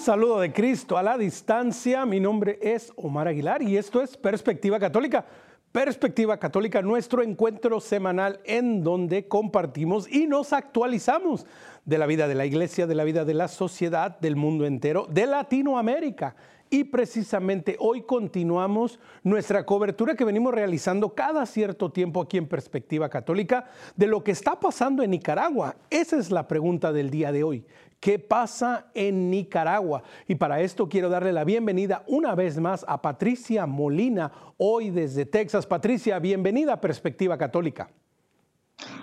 Saludo de Cristo a la distancia, mi nombre es Omar Aguilar y esto es Perspectiva Católica. Perspectiva Católica, nuestro encuentro semanal en donde compartimos y nos actualizamos de la vida de la iglesia, de la vida de la sociedad, del mundo entero, de Latinoamérica. Y precisamente hoy continuamos nuestra cobertura que venimos realizando cada cierto tiempo aquí en Perspectiva Católica de lo que está pasando en Nicaragua. Esa es la pregunta del día de hoy. ¿Qué pasa en Nicaragua? Y para esto quiero darle la bienvenida una vez más a Patricia Molina, hoy desde Texas. Patricia, bienvenida a Perspectiva Católica.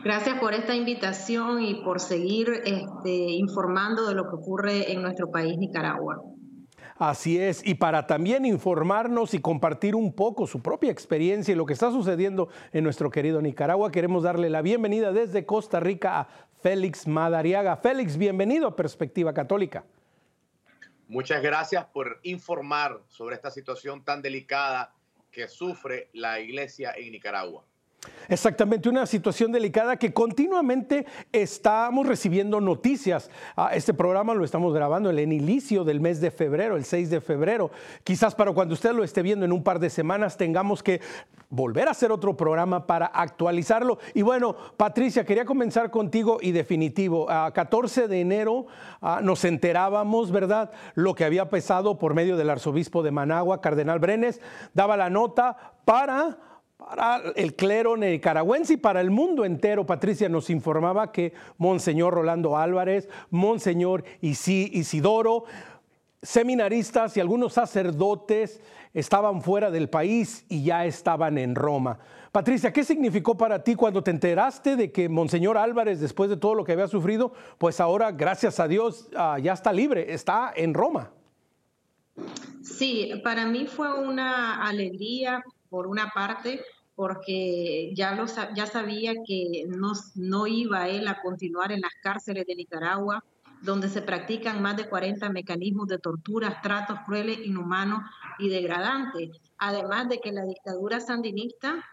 Gracias por esta invitación y por seguir este, informando de lo que ocurre en nuestro país, Nicaragua. Así es, y para también informarnos y compartir un poco su propia experiencia y lo que está sucediendo en nuestro querido Nicaragua, queremos darle la bienvenida desde Costa Rica a Félix Madariaga. Félix, bienvenido a Perspectiva Católica. Muchas gracias por informar sobre esta situación tan delicada que sufre la iglesia en Nicaragua. Exactamente, una situación delicada que continuamente estamos recibiendo noticias. Ah, este programa lo estamos grabando en el inicio del mes de febrero, el 6 de febrero. Quizás para cuando usted lo esté viendo en un par de semanas tengamos que volver a hacer otro programa para actualizarlo. Y bueno, Patricia, quería comenzar contigo y definitivo. A 14 de enero ah, nos enterábamos, ¿verdad? Lo que había pesado por medio del arzobispo de Managua, Cardenal Brenes, daba la nota para para el clero nicaragüense y para el mundo entero, Patricia nos informaba que Monseñor Rolando Álvarez, Monseñor Isidoro, seminaristas y algunos sacerdotes estaban fuera del país y ya estaban en Roma. Patricia, ¿qué significó para ti cuando te enteraste de que Monseñor Álvarez, después de todo lo que había sufrido, pues ahora, gracias a Dios, ah, ya está libre, está en Roma? Sí, para mí fue una alegría por una parte, porque ya, lo, ya sabía que no, no iba él a continuar en las cárceles de Nicaragua, donde se practican más de 40 mecanismos de torturas, tratos crueles, inhumanos y degradantes. Además de que la dictadura sandinista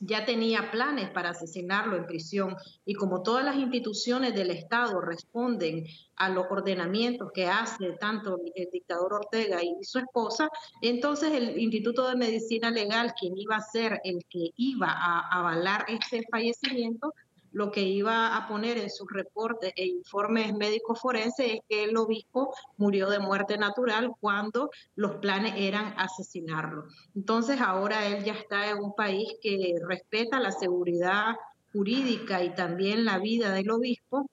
ya tenía planes para asesinarlo en prisión. Y como todas las instituciones del Estado responden a los ordenamientos que hace tanto el dictador Ortega y su esposa, entonces el Instituto de Medicina Legal, quien iba a ser el que iba a avalar este fallecimiento, lo que iba a poner en sus reportes e informes médicos forenses es que el obispo murió de muerte natural cuando los planes eran asesinarlo. Entonces ahora él ya está en un país que respeta la seguridad jurídica y también la vida del obispo,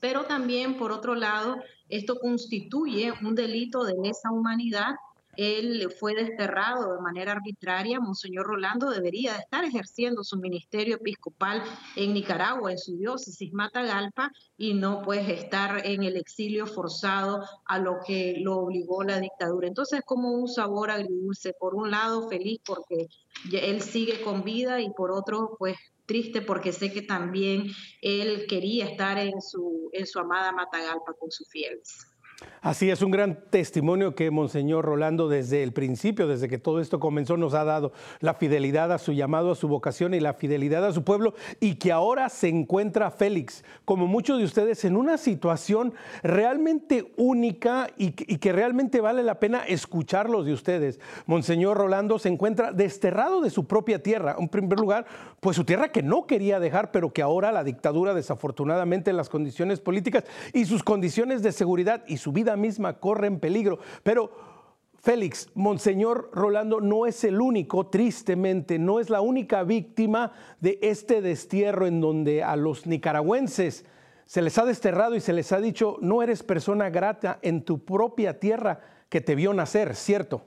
pero también por otro lado esto constituye un delito de lesa humanidad él fue desterrado de manera arbitraria. Monseñor Rolando debería de estar ejerciendo su ministerio episcopal en Nicaragua, en su diócesis Matagalpa, y no pues estar en el exilio forzado a lo que lo obligó la dictadura. Entonces, como un sabor agridulce. Por un lado, feliz porque él sigue con vida y por otro, pues triste porque sé que también él quería estar en su, en su amada Matagalpa con sus fieles. Así es, un gran testimonio que Monseñor Rolando desde el principio, desde que todo esto comenzó, nos ha dado la fidelidad a su llamado, a su vocación y la fidelidad a su pueblo y que ahora se encuentra Félix, como muchos de ustedes, en una situación realmente única y, que realmente vale la pena escucharlos de ustedes. Monseñor Rolando se encuentra desterrado de su propia tierra, en primer lugar, pues su tierra que no quería dejar, pero que ahora la dictadura, desafortunadamente, las condiciones políticas y sus condiciones de seguridad y su vida misma corre en peligro. Pero Félix, Monseñor Rolando no es el único, tristemente, no es la única víctima de este destierro en donde a los nicaragüenses se les ha desterrado y se les ha dicho, no eres persona grata en tu propia tierra que te vio nacer, ¿cierto?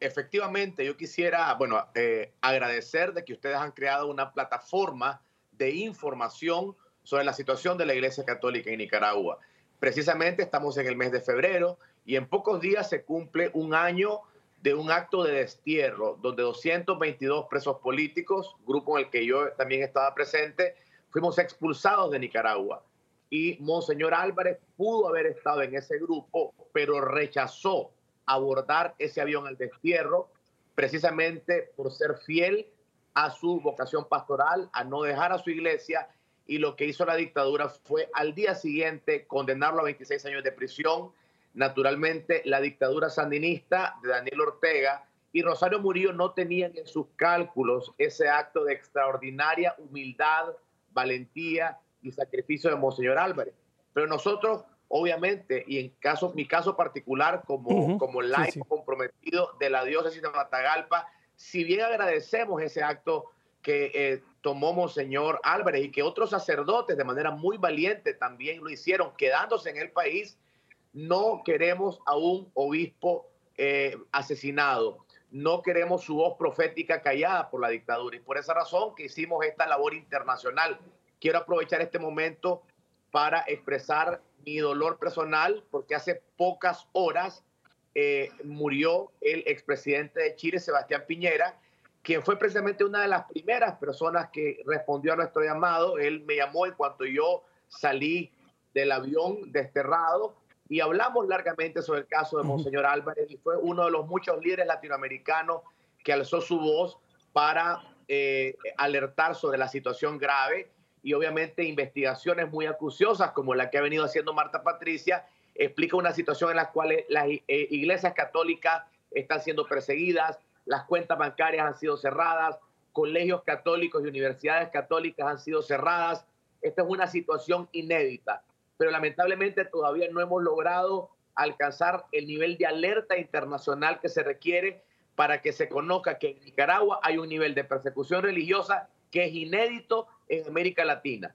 Efectivamente, yo quisiera, bueno, eh, agradecer de que ustedes han creado una plataforma de información sobre la situación de la Iglesia Católica en Nicaragua. Precisamente estamos en el mes de febrero y en pocos días se cumple un año de un acto de destierro donde 222 presos políticos, grupo en el que yo también estaba presente, fuimos expulsados de Nicaragua. Y Monseñor Álvarez pudo haber estado en ese grupo, pero rechazó abordar ese avión al destierro precisamente por ser fiel a su vocación pastoral, a no dejar a su iglesia y lo que hizo la dictadura fue al día siguiente condenarlo a 26 años de prisión. Naturalmente, la dictadura sandinista de Daniel Ortega y Rosario Murillo no tenían en sus cálculos ese acto de extraordinaria humildad, valentía y sacrificio de Monseñor Álvarez. Pero nosotros, obviamente, y en caso, mi caso particular, como, como laico comprometido de la diócesis de Matagalpa, si bien agradecemos ese acto que eh, tomó Monseñor Álvarez y que otros sacerdotes de manera muy valiente también lo hicieron, quedándose en el país, no queremos a un obispo eh, asesinado, no queremos su voz profética callada por la dictadura y por esa razón que hicimos esta labor internacional. Quiero aprovechar este momento para expresar mi dolor personal porque hace pocas horas eh, murió el expresidente de Chile, Sebastián Piñera, quien fue precisamente una de las primeras personas que respondió a nuestro llamado. Él me llamó en cuanto yo salí del avión desterrado y hablamos largamente sobre el caso de Monseñor Álvarez y fue uno de los muchos líderes latinoamericanos que alzó su voz para eh, alertar sobre la situación grave y obviamente investigaciones muy acuciosas como la que ha venido haciendo Marta Patricia explica una situación en la cual las eh, iglesias católicas están siendo perseguidas, las cuentas bancarias han sido cerradas, colegios católicos y universidades católicas han sido cerradas. Esta es una situación inédita, pero lamentablemente todavía no hemos logrado alcanzar el nivel de alerta internacional que se requiere para que se conozca que en Nicaragua hay un nivel de persecución religiosa que es inédito en América Latina.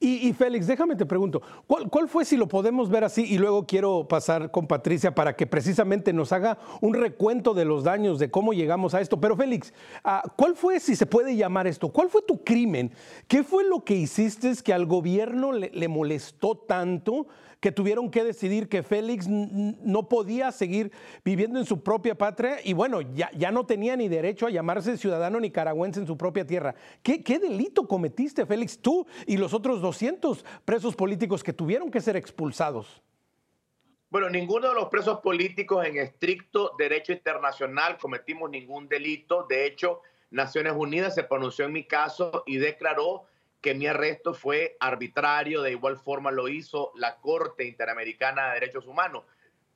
Y, Félix, déjame te pregunto, ¿cuál, fue, si lo podemos ver así, y luego quiero pasar con Patricia para que precisamente nos haga un recuento de los daños, de cómo llegamos a esto? Pero Félix, ah, ¿cuál fue, si se puede llamar esto, cuál fue tu crimen? ¿Qué fue lo que hiciste que al gobierno le molestó tanto? Que tuvieron que decidir que Félix no podía seguir viviendo en su propia patria y bueno, ya, ya no tenía ni derecho a llamarse ciudadano nicaragüense en su propia tierra. ¿Qué, ¿Qué delito cometiste, Félix, tú y los otros 200 presos políticos que tuvieron que ser expulsados? Bueno, ninguno de los presos políticos en estricto derecho internacional cometimos ningún delito. De hecho, Naciones Unidas se pronunció en mi caso y declaró que mi arresto fue arbitrario, de igual forma lo hizo la Corte Interamericana de Derechos Humanos.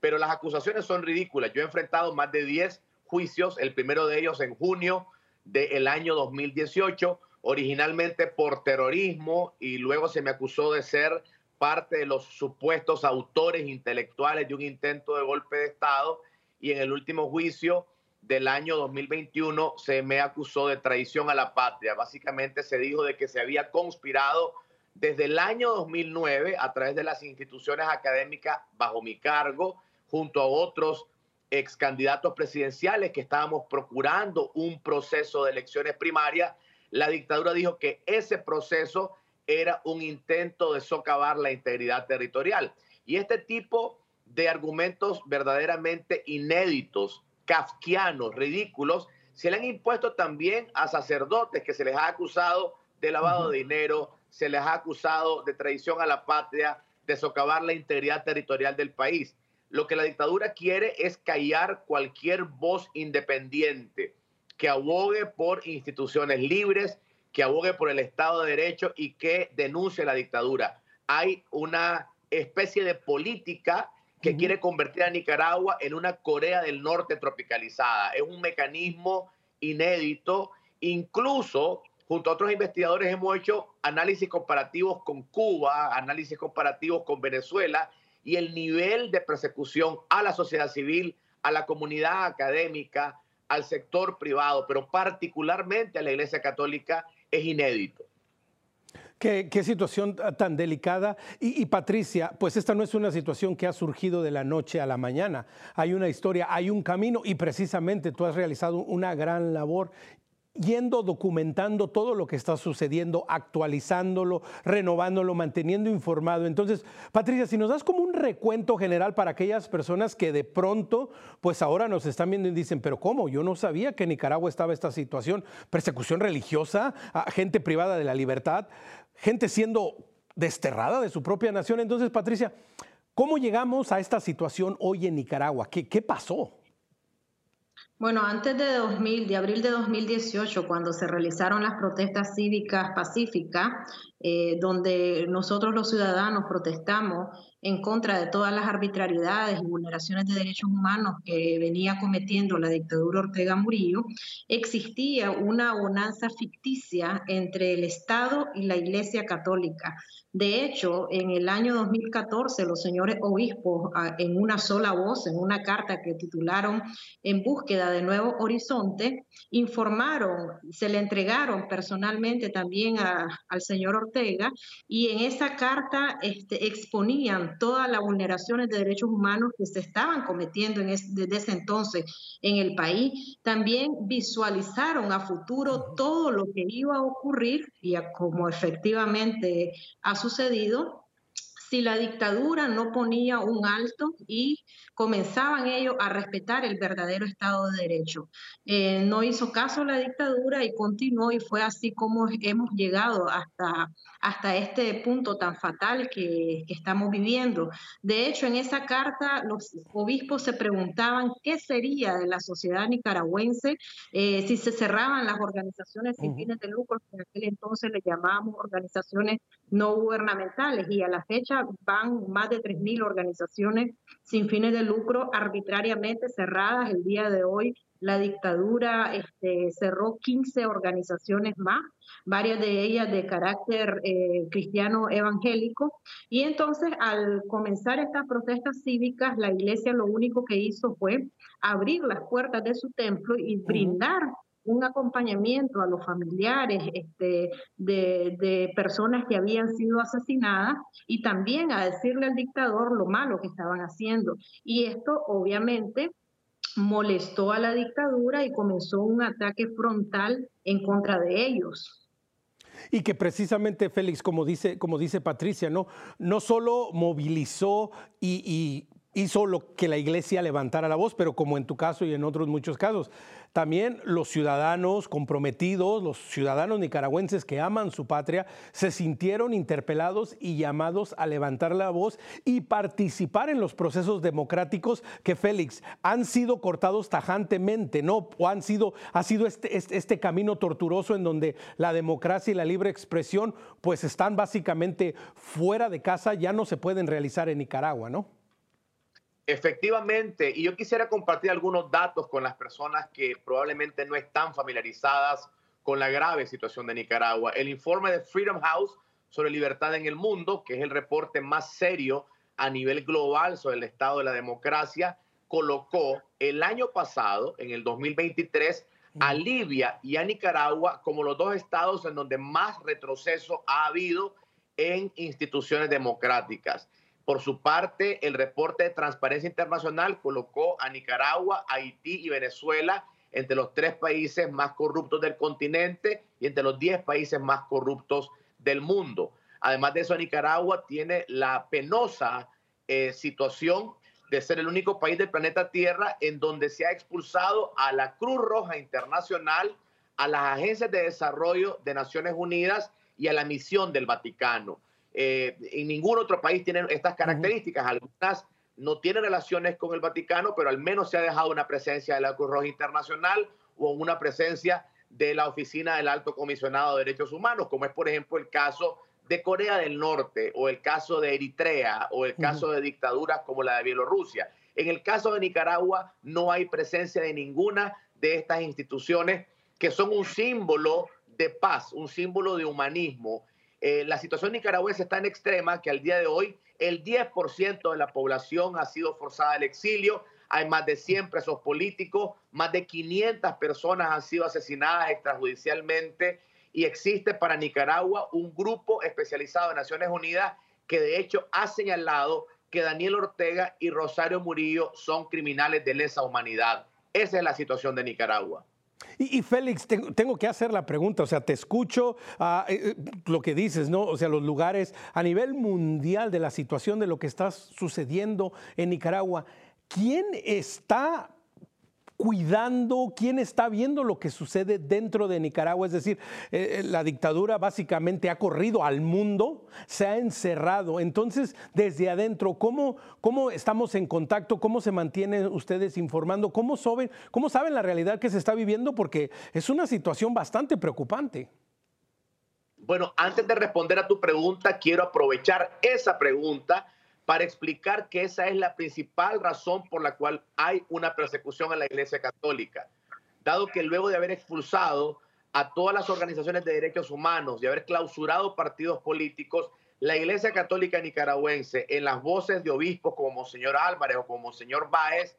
Pero las acusaciones son ridículas. Yo he enfrentado más de 10 juicios, el primero de ellos en junio del año 2018, originalmente por terrorismo y luego se me acusó de ser parte de los supuestos autores intelectuales de un intento de golpe de Estado y en el último juicio del año 2021 se me acusó de traición a la patria. Básicamente se dijo de que se había conspirado desde el año 2009 a través de las instituciones académicas bajo mi cargo, junto a otros ex candidatos presidenciales que estábamos procurando un proceso de elecciones primarias. La dictadura dijo que ese proceso era un intento de socavar la integridad territorial. Y este tipo de argumentos verdaderamente inéditos kafkianos, ridículos, se le han impuesto también a sacerdotes que se les ha acusado de lavado de dinero, se les ha acusado de traición a la patria, de socavar la integridad territorial del país. Lo que la dictadura quiere es callar cualquier voz independiente que abogue por instituciones libres, que abogue por el Estado de Derecho y que denuncie la dictadura. Hay una especie de política que quiere convertir a Nicaragua en una Corea del Norte tropicalizada. Es un mecanismo inédito. Incluso, junto a otros investigadores, hemos hecho análisis comparativos con Cuba, análisis comparativos con Venezuela, y el nivel de persecución a la sociedad civil, a la comunidad académica, al sector privado, pero particularmente a la Iglesia Católica, es inédito. Qué, situación tan delicada. Y, Patricia, pues esta no es una situación que ha surgido de la noche a la mañana. Hay una historia, hay un camino y precisamente tú has realizado una gran labor yendo documentando todo lo que está sucediendo, actualizándolo, renovándolo, manteniendo informado. Entonces, Patricia, si nos das como un recuento general para aquellas personas que de pronto, pues ahora nos están viendo y dicen, pero ¿cómo? Yo no sabía que en Nicaragua estaba esta situación, persecución religiosa, gente privada de la libertad, gente siendo desterrada de su propia nación. Entonces, Patricia, ¿cómo llegamos a esta situación hoy en Nicaragua? ¿Qué, pasó? Bueno, antes de 2000, de abril de 2018, cuando se realizaron las protestas cívicas pacíficas, eh, donde nosotros los ciudadanos protestamos en contra de todas las arbitrariedades y vulneraciones de derechos humanos que venía cometiendo la dictadura Ortega Murillo, existía una bonanza ficticia entre el Estado y la Iglesia Católica. De hecho, en el año 2014, los señores obispos, ah, en una sola voz, en una carta que titularon En búsqueda de nuevo horizonte, informaron, se le entregaron personalmente también al señor Ortega y en esa carta este, exponían todas las vulneraciones de derechos humanos que se estaban cometiendo en desde ese entonces en el país. También visualizaron a futuro todo lo que iba a ocurrir y como efectivamente ha sucedido si la dictadura no ponía un alto y comenzaban ellos a respetar el verdadero Estado de Derecho. Eh, no hizo caso la dictadura y continuó y fue así como hemos llegado hasta, hasta este punto tan fatal que, estamos viviendo. De hecho, en esa carta los obispos se preguntaban qué sería de la sociedad nicaragüense eh, si se cerraban las organizaciones sin fines de lucro, que en aquel entonces le llamábamos organizaciones no gubernamentales y a la fecha van más de 3.000 organizaciones sin fines de lucro arbitrariamente cerradas. El día de hoy la dictadura este, cerró 15 organizaciones más, varias de ellas de carácter eh, cristiano evangélico. Y entonces al comenzar estas protestas cívicas, la iglesia lo único que hizo fue abrir las puertas de su templo y brindar un acompañamiento a los familiares este, de, personas que habían sido asesinadas y también a decirle al dictador lo malo que estaban haciendo. Y esto obviamente molestó a la dictadura y comenzó un ataque frontal en contra de ellos. Y que precisamente, Félix, como dice, como dice Patricia, ¿no? no solo movilizó y hizo lo que la iglesia levantara la voz, pero como en tu caso y en otros muchos casos, también los ciudadanos comprometidos, los ciudadanos nicaragüenses que aman su patria, se sintieron interpelados y llamados a levantar la voz y participar en los procesos democráticos que, Félix, han sido cortados tajantemente, ¿no? O han sido, ha sido este, este, este camino torturoso en donde la democracia y la libre expresión pues están básicamente fuera de casa, ya no se pueden realizar en Nicaragua, ¿no? Efectivamente, y yo quisiera compartir algunos datos con las personas que probablemente no están familiarizadas con la grave situación de Nicaragua. El informe de Freedom House sobre libertad en el mundo, que es el reporte más serio a nivel global sobre el estado de la democracia, colocó el año pasado, en el 2023, a Libia y a Nicaragua como los dos estados en donde más retroceso ha habido en instituciones democráticas. Por su parte, el reporte de Transparencia Internacional colocó a Nicaragua, Haití y Venezuela entre los tres países más corruptos del continente y entre los diez países más corruptos del mundo. Además de eso, Nicaragua tiene la penosa eh, situación de ser el único país del planeta Tierra en donde se ha expulsado a la Cruz Roja Internacional, a las agencias de desarrollo de Naciones Unidas y a la misión del Vaticano. Eh, en ningún otro país tienen estas características. Algunas no tienen relaciones con el Vaticano, pero al menos se ha dejado una presencia de la Cruz Roja Internacional o una presencia de la Oficina del Alto Comisionado de Derechos Humanos, como es por ejemplo el caso de Corea del Norte o el caso de Eritrea o el caso de dictaduras como la de Bielorrusia. En el caso de Nicaragua no hay presencia de ninguna de estas instituciones que son un símbolo de paz, un símbolo de humanismo eh, la situación nicaragüense es tan extrema que al día de hoy el 10% de la población ha sido forzada al exilio. Hay más de 100 presos políticos, más de 500 personas han sido asesinadas extrajudicialmente y existe para Nicaragua un grupo especializado de Naciones Unidas que de hecho ha señalado que Daniel Ortega y Rosario Murillo son criminales de lesa humanidad. Esa es la situación de Nicaragua. Y, Félix, tengo, que hacer la pregunta, o sea, te escucho ah, eh, eh, lo que dices, ¿no? O sea, los lugares a nivel mundial de la situación de lo que está sucediendo en Nicaragua, ¿quién está cuidando? ¿Quién está viendo lo que sucede dentro de Nicaragua? Es decir, eh, eh, la dictadura básicamente ha corrido al mundo, se ha encerrado. Entonces, desde adentro, ¿cómo, cómo estamos en contacto? ¿Cómo se mantienen ustedes informando? ¿Cómo saben, ¿Cómo saben la realidad que se está viviendo? Porque es una situación bastante preocupante. Bueno, antes de responder a tu pregunta, quiero aprovechar esa pregunta para explicar que esa es la principal razón por la cual hay una persecución en la Iglesia Católica, dado que luego de haber expulsado a todas las organizaciones de derechos humanos y haber clausurado partidos políticos, la Iglesia Católica nicaragüense, en las voces de obispos como Monseñor Álvarez o como Monseñor Báez,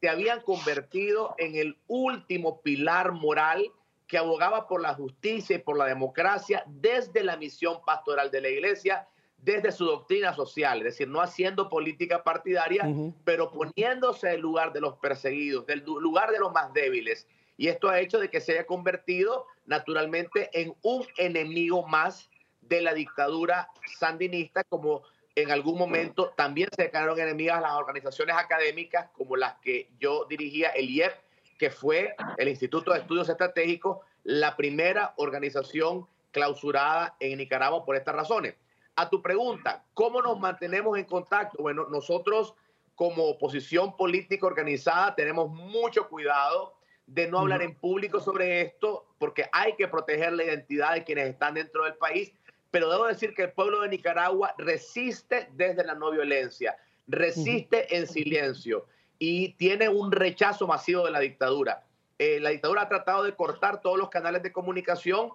se habían convertido en el último pilar moral que abogaba por la justicia y por la democracia desde la misión pastoral de la Iglesia desde su doctrina social, es decir, no haciendo política partidaria, pero poniéndose en el lugar de los perseguidos, del lugar de los más débiles. Y esto ha hecho de que se haya convertido naturalmente en un enemigo más de la dictadura sandinista, como en algún momento también se declararon enemigas las organizaciones académicas como las que yo dirigía, el IEP, que fue el Instituto de Estudios Estratégicos, la primera organización clausurada en Nicaragua por estas razones. A tu pregunta, ¿cómo nos mantenemos en contacto? Bueno, nosotros como oposición política organizada tenemos mucho cuidado de no hablar en público sobre esto porque hay que proteger la identidad de quienes están dentro del país. Pero debo decir que el pueblo de Nicaragua resiste desde la no violencia, resiste en silencio y tiene un rechazo masivo de la dictadura. Eh, la dictadura ha tratado de cortar todos los canales de comunicación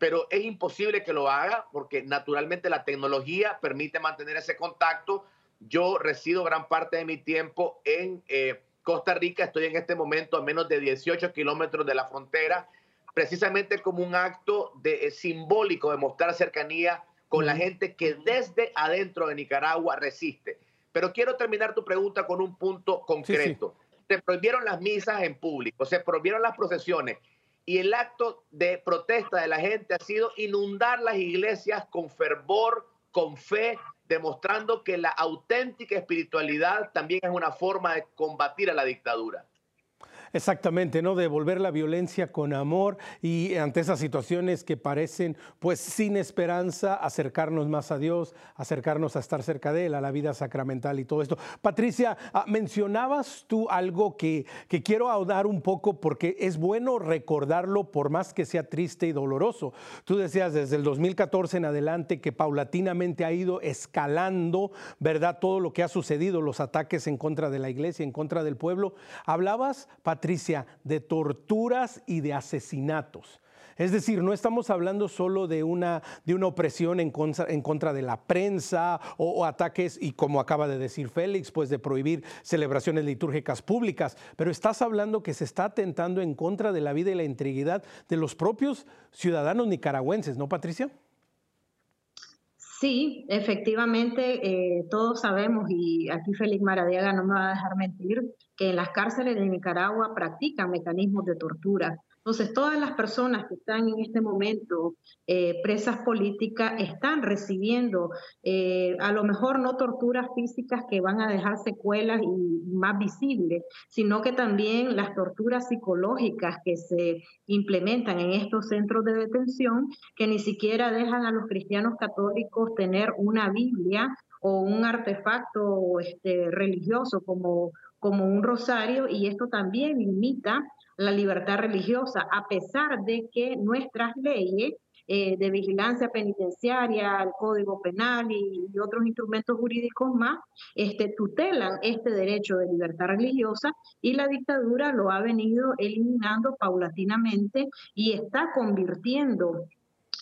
pero es imposible que lo haga porque naturalmente la tecnología permite mantener ese contacto. Yo resido gran parte de mi tiempo en eh, Costa Rica, estoy en este momento a menos de 18 kilómetros de la frontera, precisamente como un acto de, eh, simbólico de mostrar cercanía con la gente que desde adentro de Nicaragua resiste. Pero quiero terminar tu pregunta con un punto concreto. Se prohibieron las misas en público, se prohibieron las procesiones y el acto de protesta de la gente ha sido inundar las iglesias con fervor, con fe, demostrando que la auténtica espiritualidad también es una forma de combatir a la dictadura. Exactamente, ¿no? Devolver la violencia con amor y ante esas situaciones que parecen pues sin esperanza, acercarnos más a Dios, acercarnos a estar cerca de Él, a la vida sacramental y todo esto. Patricia, ah, mencionabas tú algo que, que quiero ahondar un poco porque es bueno recordarlo por más que sea triste y doloroso. Tú decías desde el 2014 en adelante que paulatinamente ha ido escalando, ¿verdad? Todo lo que ha sucedido, los ataques en contra de la iglesia, en contra del pueblo. Hablabas, Patricia, Patricia, de torturas y de asesinatos. Es decir, no estamos hablando solo de una, de una opresión en contra, de la prensa o, ataques, y como acaba de decir Félix, pues de prohibir celebraciones litúrgicas públicas, pero estás hablando que se está atentando en contra de la vida y la integridad de los propios ciudadanos nicaragüenses, ¿no, Patricia? Sí, efectivamente, eh, todos sabemos, y aquí Félix Maradiaga no me va a dejar mentir, que en las cárceles de Nicaragua practican mecanismos de tortura. Entonces, todas las personas que están en este momento eh, presas políticas están recibiendo eh, a lo mejor no torturas físicas que van a dejar secuelas y más visibles, sino que también las torturas psicológicas que se implementan en estos centros de detención, que ni siquiera dejan a los cristianos católicos tener una Biblia o un artefacto este, religioso como, un rosario, y esto también limita la libertad religiosa, a pesar de que nuestras leyes eh, de vigilancia penitenciaria, el Código Penal y, otros instrumentos jurídicos más, este, tutelan este derecho de libertad religiosa y la dictadura lo ha venido eliminando paulatinamente y está convirtiendo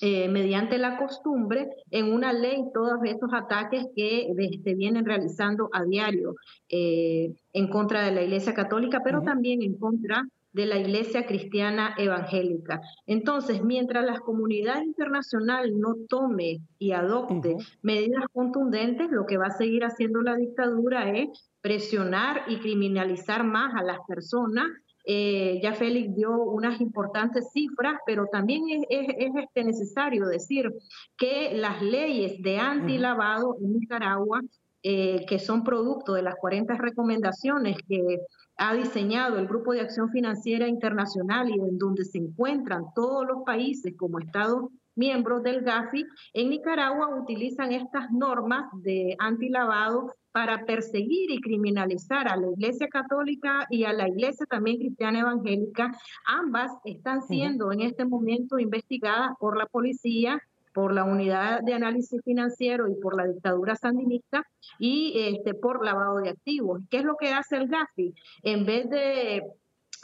eh, mediante la costumbre en una ley todos estos ataques que se este, vienen realizando a diario eh, en contra de la Iglesia Católica, pero también en contra de la Iglesia Cristiana Evangélica. Entonces, mientras la comunidad internacional no tome y adopte medidas contundentes, lo que va a seguir haciendo la dictadura es presionar y criminalizar más a las personas. Eh, ya Félix dio unas importantes cifras, pero también es, este necesario decir que las leyes de antilavado en Nicaragua eh, que son producto de las 40 recomendaciones que ha diseñado el Grupo de Acción Financiera Internacional y en donde se encuentran todos los países como Estados miembros del GAFI, en Nicaragua utilizan estas normas de antilavado para perseguir y criminalizar a la Iglesia Católica y a la Iglesia también cristiana evangélica. Ambas están siendo en este momento investigadas por la policía por la unidad de análisis financiero y por la dictadura sandinista y este, por lavado de activos. ¿Qué es lo que hace el GAFI? En vez de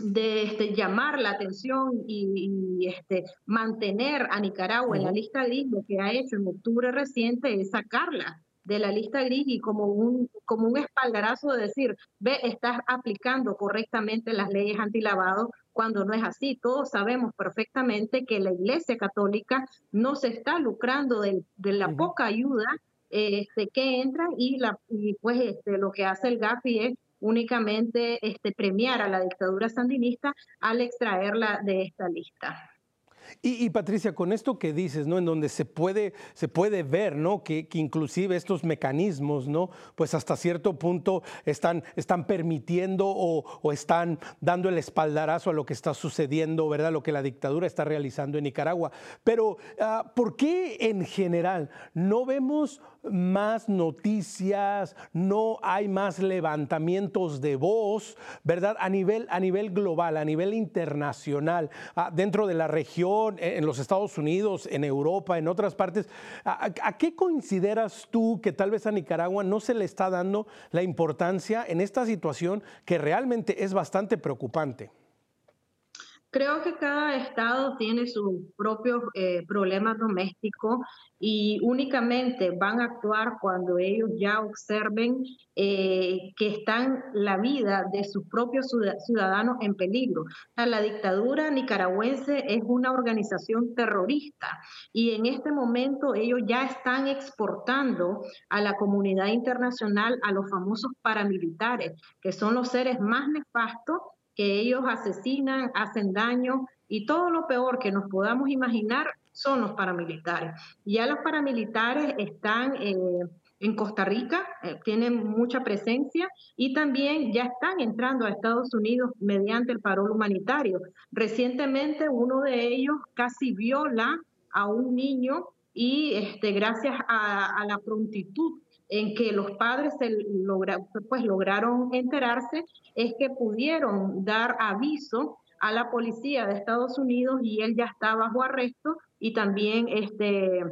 de este, llamar la atención y, este, mantener a Nicaragua en la lista gris, lo que ha hecho en octubre reciente es sacarla de la lista gris y como un, como un espaldarazo de decir, ve, estás aplicando correctamente las leyes antilavado cuando no es así. Todos sabemos perfectamente que la Iglesia Católica no se está lucrando de, la poca ayuda este, que entra y, la, y pues este, lo que hace el GAFI es únicamente este, premiar a la dictadura sandinista al extraerla de esta lista. Y, Patricia, con esto que dices, ¿no? En donde se puede, se puede ver, ¿no? Que, inclusive estos mecanismos, ¿no? Pues hasta cierto punto están, están permitiendo o, están dando el espaldarazo a lo que está sucediendo, ¿verdad? Lo que la dictadura está realizando en Nicaragua. Pero, ah, ¿por qué en general no vemos más noticias, no hay más levantamientos de voz, ¿verdad? A nivel, a nivel global, a nivel internacional, ah, dentro de la región, en los Estados Unidos, en Europa, en otras partes. ¿A, ¿A, qué consideras tú que tal vez a Nicaragua no se le está dando la importancia en esta situación que realmente es bastante preocupante? Creo que cada estado tiene sus propios eh, problemas domésticos y únicamente van a actuar cuando ellos ya observen eh, que están la vida de sus propios ciudadanos en peligro. la dictadura nicaragüense es una organización terrorista y en este momento ellos ya están exportando a la comunidad internacional a los famosos paramilitares, que son los seres más nefastos que ellos asesinan, hacen daño y todo lo peor que nos podamos imaginar son los paramilitares. Ya los paramilitares están eh, en Costa Rica, eh, tienen mucha presencia y también ya están entrando a Estados Unidos mediante el parol humanitario. Recientemente uno de ellos casi viola a un niño y este, gracias a, a la prontitud en que los padres se pues, lograron enterarse es que pudieron dar aviso a la policía de Estados Unidos y él ya está bajo arresto y también este,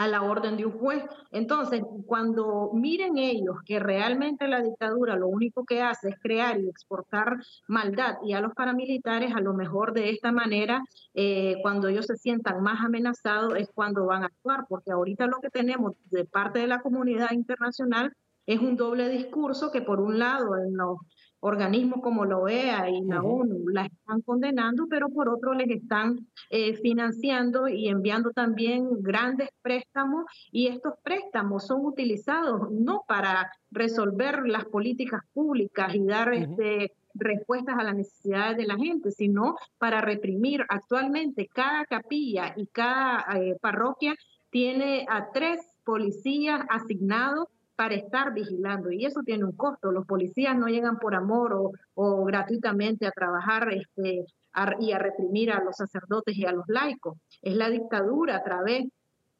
a la orden de un juez. Entonces, cuando miren ellos que realmente la dictadura lo único que hace es crear y exportar maldad y a los paramilitares, a lo mejor de esta manera, eh, cuando ellos se sientan más amenazados es cuando van a actuar, porque ahorita lo que tenemos de parte de la comunidad internacional es un doble discurso que por un lado en los organismos como la OEA y la ONU las están condenando, pero por otro les están eh, financiando y enviando también grandes préstamos y estos préstamos son utilizados no para resolver las políticas públicas y dar este, respuestas a las necesidades de la gente, sino para reprimir. Actualmente cada capilla y cada eh, parroquia tiene a tres policías asignados para estar vigilando y eso tiene un costo. Los policías no llegan por amor o, gratuitamente a trabajar este, y a reprimir a los sacerdotes y a los laicos. Es la dictadura a través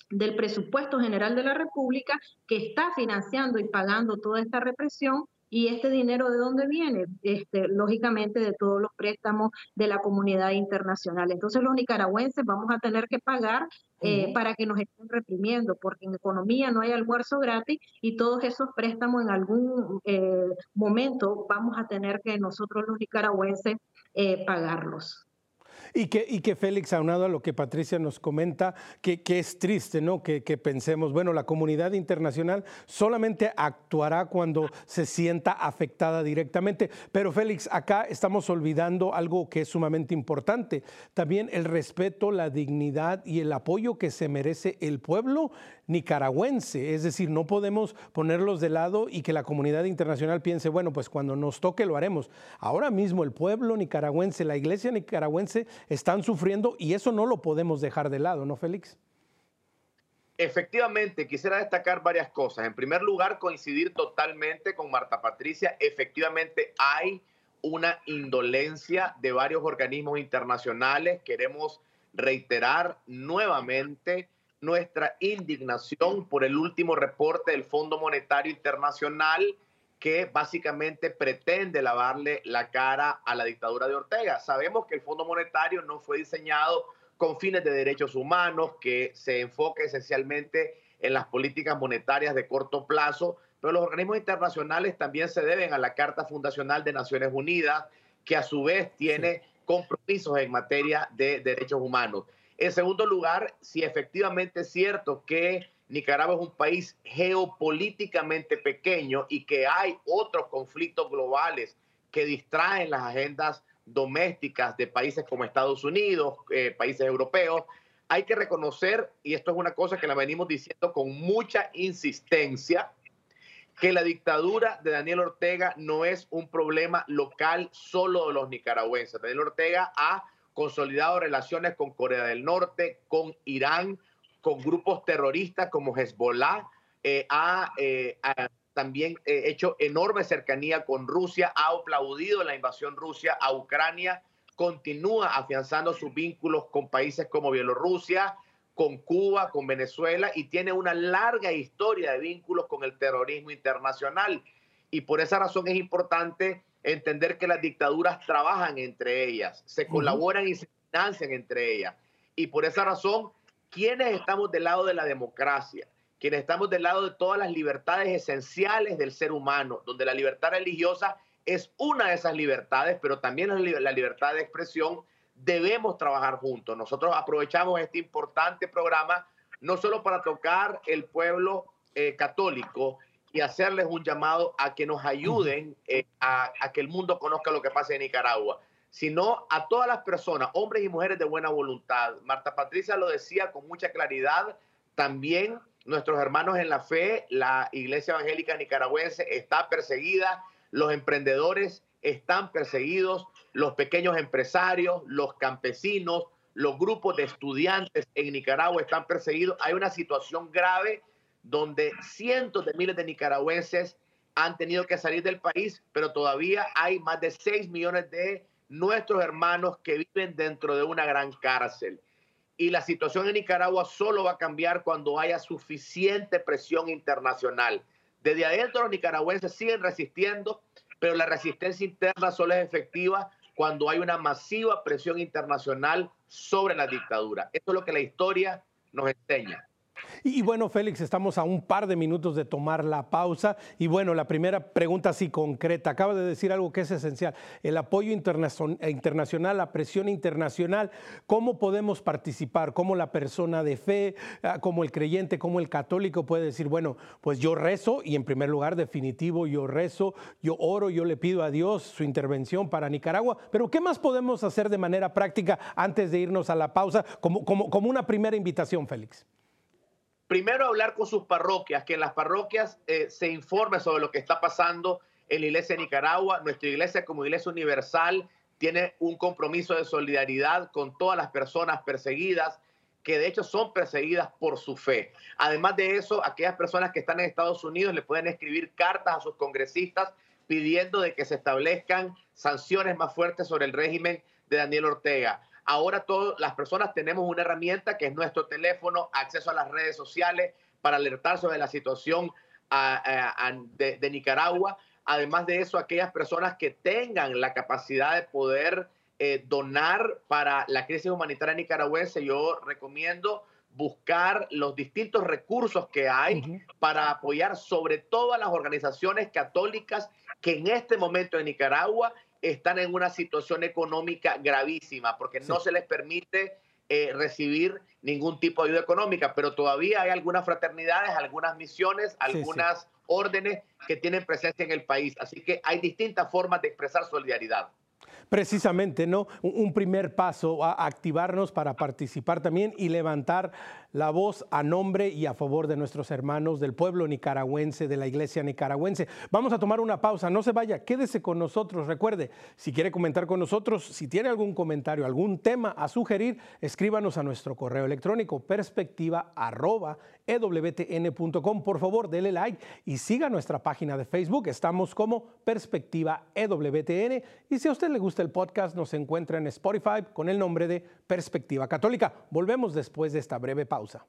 del presupuesto general de la República que está financiando y pagando toda esta represión ¿Y este dinero de dónde viene? Este, lógicamente de todos los préstamos de la comunidad internacional. Entonces los nicaragüenses vamos a tener que pagar eh, para que nos estén reprimiendo, porque en economía no hay almuerzo gratis y todos esos préstamos en algún eh, momento vamos a tener que nosotros los nicaragüenses eh, pagarlos. Y que, y que Félix, aunado a lo que Patricia nos comenta, que, que es triste, ¿no? Que, que, pensemos, bueno, la comunidad internacional solamente actuará cuando se sienta afectada directamente. Pero Félix, acá estamos olvidando algo que es sumamente importante, también el respeto, la dignidad y el apoyo que se merece el pueblo nicaragüense. Es decir, no podemos ponerlos de lado y que la comunidad internacional piense, bueno, pues cuando nos toque lo haremos. Ahora mismo el pueblo nicaragüense, la iglesia nicaragüense están sufriendo y eso no lo podemos dejar de lado, ¿no, Félix? Efectivamente, quisiera destacar varias cosas. En primer lugar, coincidir totalmente con Marta Patricia. Efectivamente, hay una indolencia de varios organismos internacionales. Queremos reiterar nuevamente nuestra indignación por el último reporte del Fondo Monetario Internacional que básicamente pretende lavarle la cara a la dictadura de Ortega. Sabemos que el Fondo Monetario no fue diseñado con fines de derechos humanos, que se enfoque esencialmente en las políticas monetarias de corto plazo, pero los organismos internacionales también se deben a la Carta Fundacional de Naciones Unidas, que a su vez tiene compromisos en materia de derechos humanos. En segundo lugar, si efectivamente es cierto que Nicaragua es un país geopolíticamente pequeño y que hay otros conflictos globales que distraen las agendas domésticas de países como Estados Unidos, eh, países europeos, hay que reconocer, y esto es una cosa que la venimos diciendo con mucha insistencia, que la dictadura de Daniel Ortega no es un problema local solo de los nicaragüenses. Daniel Ortega ha consolidado relaciones con Corea del Norte, con Irán, con grupos terroristas como Hezbollah, eh, ha, eh, también eh, hecho enorme cercanía con Rusia, ha aplaudido la invasión Rusia a Ucrania, continúa afianzando sus vínculos con países como Bielorrusia, con Cuba, con Venezuela y tiene una larga historia de vínculos con el terrorismo internacional. Y por esa razón es importante entender que las dictaduras trabajan entre ellas, se colaboran y se financian entre ellas. Y por esa razón, ¿quiénes estamos del lado de la democracia? quienes estamos del lado de todas las libertades esenciales del ser humano, donde la libertad religiosa es una de esas libertades, pero también la libertad de expresión, debemos trabajar juntos. Nosotros aprovechamos este importante programa no solo para tocar el pueblo eh, católico y hacerles un llamado a que nos ayuden eh, a, a que el mundo conozca lo que pasa en Nicaragua, sino a todas las personas, hombres y mujeres de buena voluntad. Marta Patricia lo decía con mucha claridad, también nuestros hermanos en la fe, la Iglesia Evangélica Nicaragüense está perseguida, los emprendedores están perseguidos, los pequeños empresarios, los campesinos, los grupos de estudiantes en Nicaragua están perseguidos. Hay una situación grave donde cientos de miles de nicaragüenses han tenido que salir del país, pero todavía hay más de 6 millones de nuestros hermanos que viven dentro de una gran cárcel y la situación en Nicaragua solo va a cambiar cuando haya suficiente presión internacional. Desde adentro los nicaragüenses siguen resistiendo, pero la resistencia interna solo es efectiva cuando hay una masiva presión internacional sobre la dictadura. Esto es lo que la historia nos enseña. Y, bueno, Félix, estamos a un par de minutos de tomar la pausa. Y bueno, la primera pregunta así concreta. Acaba de decir algo que es esencial. El apoyo internacional, la presión internacional. ¿Cómo podemos participar? ¿Cómo la persona de fe, ah, como el creyente, como el católico puede decir, bueno, pues yo rezo y en primer lugar, definitivo, yo rezo, yo oro, yo le pido a Dios su intervención para Nicaragua. Pero ¿qué más podemos hacer de manera práctica antes de irnos a la pausa como, como, como una primera invitación, Félix? Primero hablar con sus parroquias, que en las parroquias eh, se informe sobre lo que está pasando en la iglesia de Nicaragua. Nuestra iglesia como iglesia universal tiene un compromiso de solidaridad con todas las personas perseguidas, que de hecho son perseguidas por su fe. Además de eso, aquellas personas que están en Estados Unidos le pueden escribir cartas a sus congresistas pidiendo de que se establezcan sanciones más fuertes sobre el régimen de Daniel Ortega. Ahora todas las personas tenemos una herramienta que es nuestro teléfono, acceso a las redes sociales para alertar sobre la situación de, Nicaragua. Además de eso, aquellas personas que tengan la capacidad de poder eh, donar para la crisis humanitaria nicaragüense, yo recomiendo buscar los distintos recursos que hay para apoyar sobre todo a las organizaciones católicas que en este momento en Nicaragua están en una situación económica gravísima porque no se les permite eh, recibir ningún tipo de ayuda económica, pero todavía hay algunas fraternidades, algunas misiones, algunas órdenes que tienen presencia en el país. Así que hay distintas formas de expresar solidaridad. Precisamente, ¿no? Un primer paso a activarnos para participar también y levantar la voz a nombre y a favor de nuestros hermanos del pueblo nicaragüense, de la iglesia nicaragüense. Vamos a tomar una pausa, no se vaya, quédese con nosotros. Recuerde, si quiere comentar con nosotros, si tiene algún comentario, algún tema a sugerir, escríbanos a nuestro correo electrónico perspectiva ewtn.com. Por favor, dele like y siga nuestra página de Facebook. Estamos como Perspectiva EWTN. Y si a usted le gusta el podcast, nos encuentra en Spotify con el nombre de Perspectiva Católica. Volvemos después de esta breve pausa.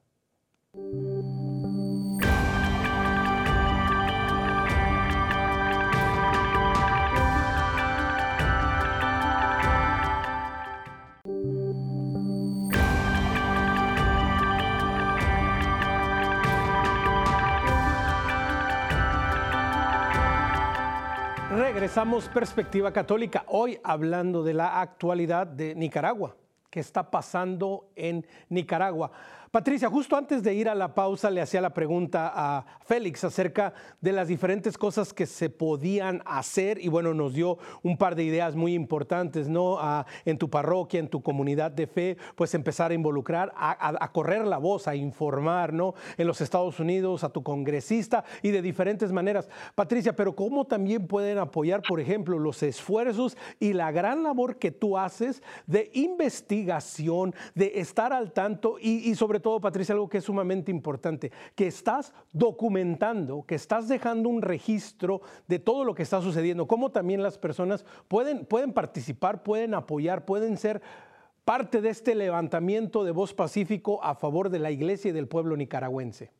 Regresamos Perspectiva Católica, hoy hablando de la actualidad de Nicaragua. ¿Qué está pasando en Nicaragua? Patricia, justo antes de ir a la pausa le hacía la pregunta a Félix acerca de las diferentes cosas que se podían hacer y bueno, nos dio un par de ideas muy importantes, ¿no? en tu parroquia, en tu comunidad de fe, pues empezar a involucrar, a, correr la voz, a informar, ¿no? En los Estados Unidos, a tu congresista y de diferentes maneras. Patricia, pero ¿cómo también pueden apoyar, por ejemplo, los esfuerzos y la gran labor que tú haces de investigación, de estar al tanto y, y sobre todo, Patricia, algo que es sumamente importante, que estás documentando, que estás dejando un registro de todo lo que está sucediendo, cómo también las personas pueden, pueden participar, pueden apoyar, pueden ser parte de este levantamiento de voz pacífico a favor de la iglesia y del pueblo nicaragüense.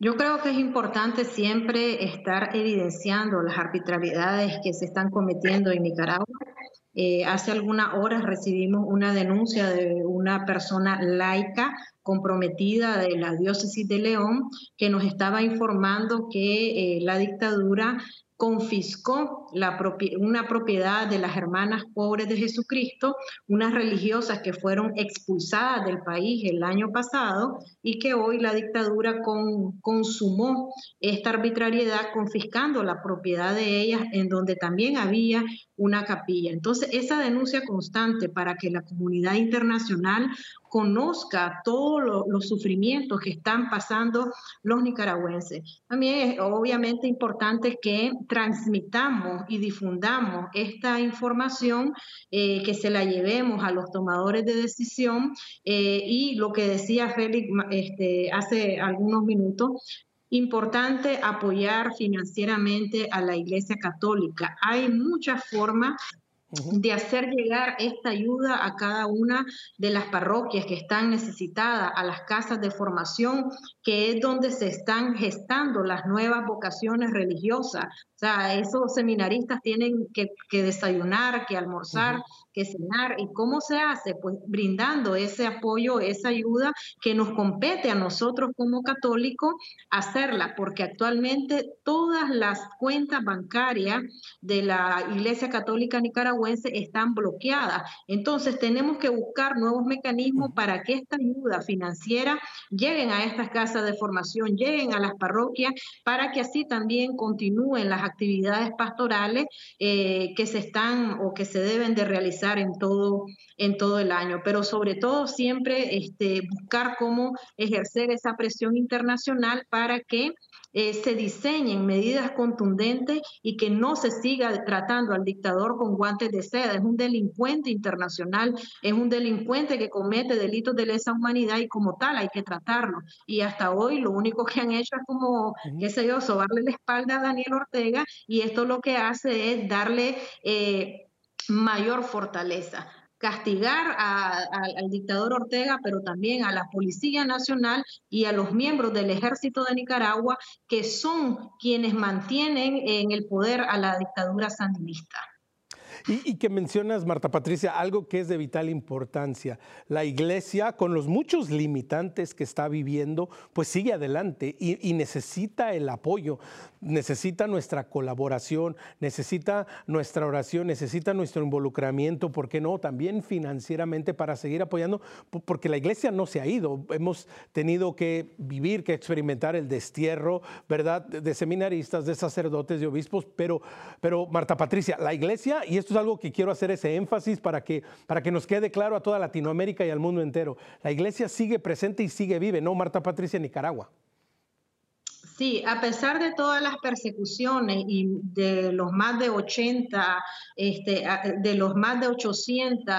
Yo creo que es importante siempre estar evidenciando las arbitrariedades que se están cometiendo en Nicaragua eh, hace algunas horas recibimos una denuncia de una persona laica comprometida de la diócesis de León que nos estaba informando que eh, la dictadura confiscó una propiedad de las hermanas pobres de Jesucristo, unas religiosas que fueron expulsadas del país el año pasado y que hoy la dictadura consumó esta arbitrariedad confiscando la propiedad de ellas en donde también había una capilla. Entonces, esa denuncia constante para que la comunidad internacional conozca todos los sufrimientos que están pasando los nicaragüenses. También es obviamente importante que transmitamos y difundamos esta información, eh, que se la llevemos a los tomadores de decisión eh, y lo que decía Félix este, hace algunos minutos, importante apoyar financieramente a la Iglesia Católica. Hay muchas formas de hacer llegar esta ayuda a cada una de las parroquias que están necesitadas, a las casas de formación, que es donde se están gestando las nuevas vocaciones religiosas. O sea, esos seminaristas tienen que, desayunar, que almorzar, que cenar. ¿Y cómo se hace? Pues brindando ese apoyo, esa ayuda que nos compete a nosotros como católicos hacerla, porque actualmente todas las cuentas bancarias de la Iglesia Católica Nicaragüense están bloqueadas. Entonces tenemos que buscar nuevos mecanismos para que esta ayuda financiera lleguen a estas casas de formación, lleguen a las parroquias, para que así también continúen las actividades pastorales eh, que se están o que se deben de realizar en todo, en todo el año. Pero sobre todo siempre este, buscar cómo ejercer esa presión internacional para que eh, se diseñen medidas contundentes y que no se siga tratando al dictador con guantes de seda. Es un delincuente internacional, es un delincuente que comete delitos de lesa humanidad y como tal hay que tratarlo. Y hasta hoy lo único que han hecho es como, qué sé yo, sobarle la espalda a Daniel Ortega y esto lo que hace es darle... Eh, mayor fortaleza castigar al dictador Ortega, pero también a la Policía Nacional y a los miembros del Ejército de Nicaragua, que son quienes mantienen en el poder a la dictadura sandinista. Y, que mencionas, Marta Patricia, algo que es de vital importancia. La iglesia, con los muchos limitantes que está viviendo, pues sigue adelante y, necesita el apoyo, necesita nuestra colaboración, necesita nuestra oración, necesita nuestro involucramiento, ¿por qué no? También financieramente para seguir apoyando, porque la iglesia no se ha ido. Hemos tenido que vivir, que experimentar el destierro, ¿verdad? De seminaristas, de sacerdotes, de obispos, pero, pero Marta Patricia, la iglesia, y esto esto es algo que quiero hacer ese énfasis para que, para que nos quede claro a toda Latinoamérica y al mundo entero. La iglesia sigue presente y sigue vive, ¿no, Marta Patricia, Nicaragua? Sí, a pesar de todas las persecuciones y de los más de 80, este, de los más de 800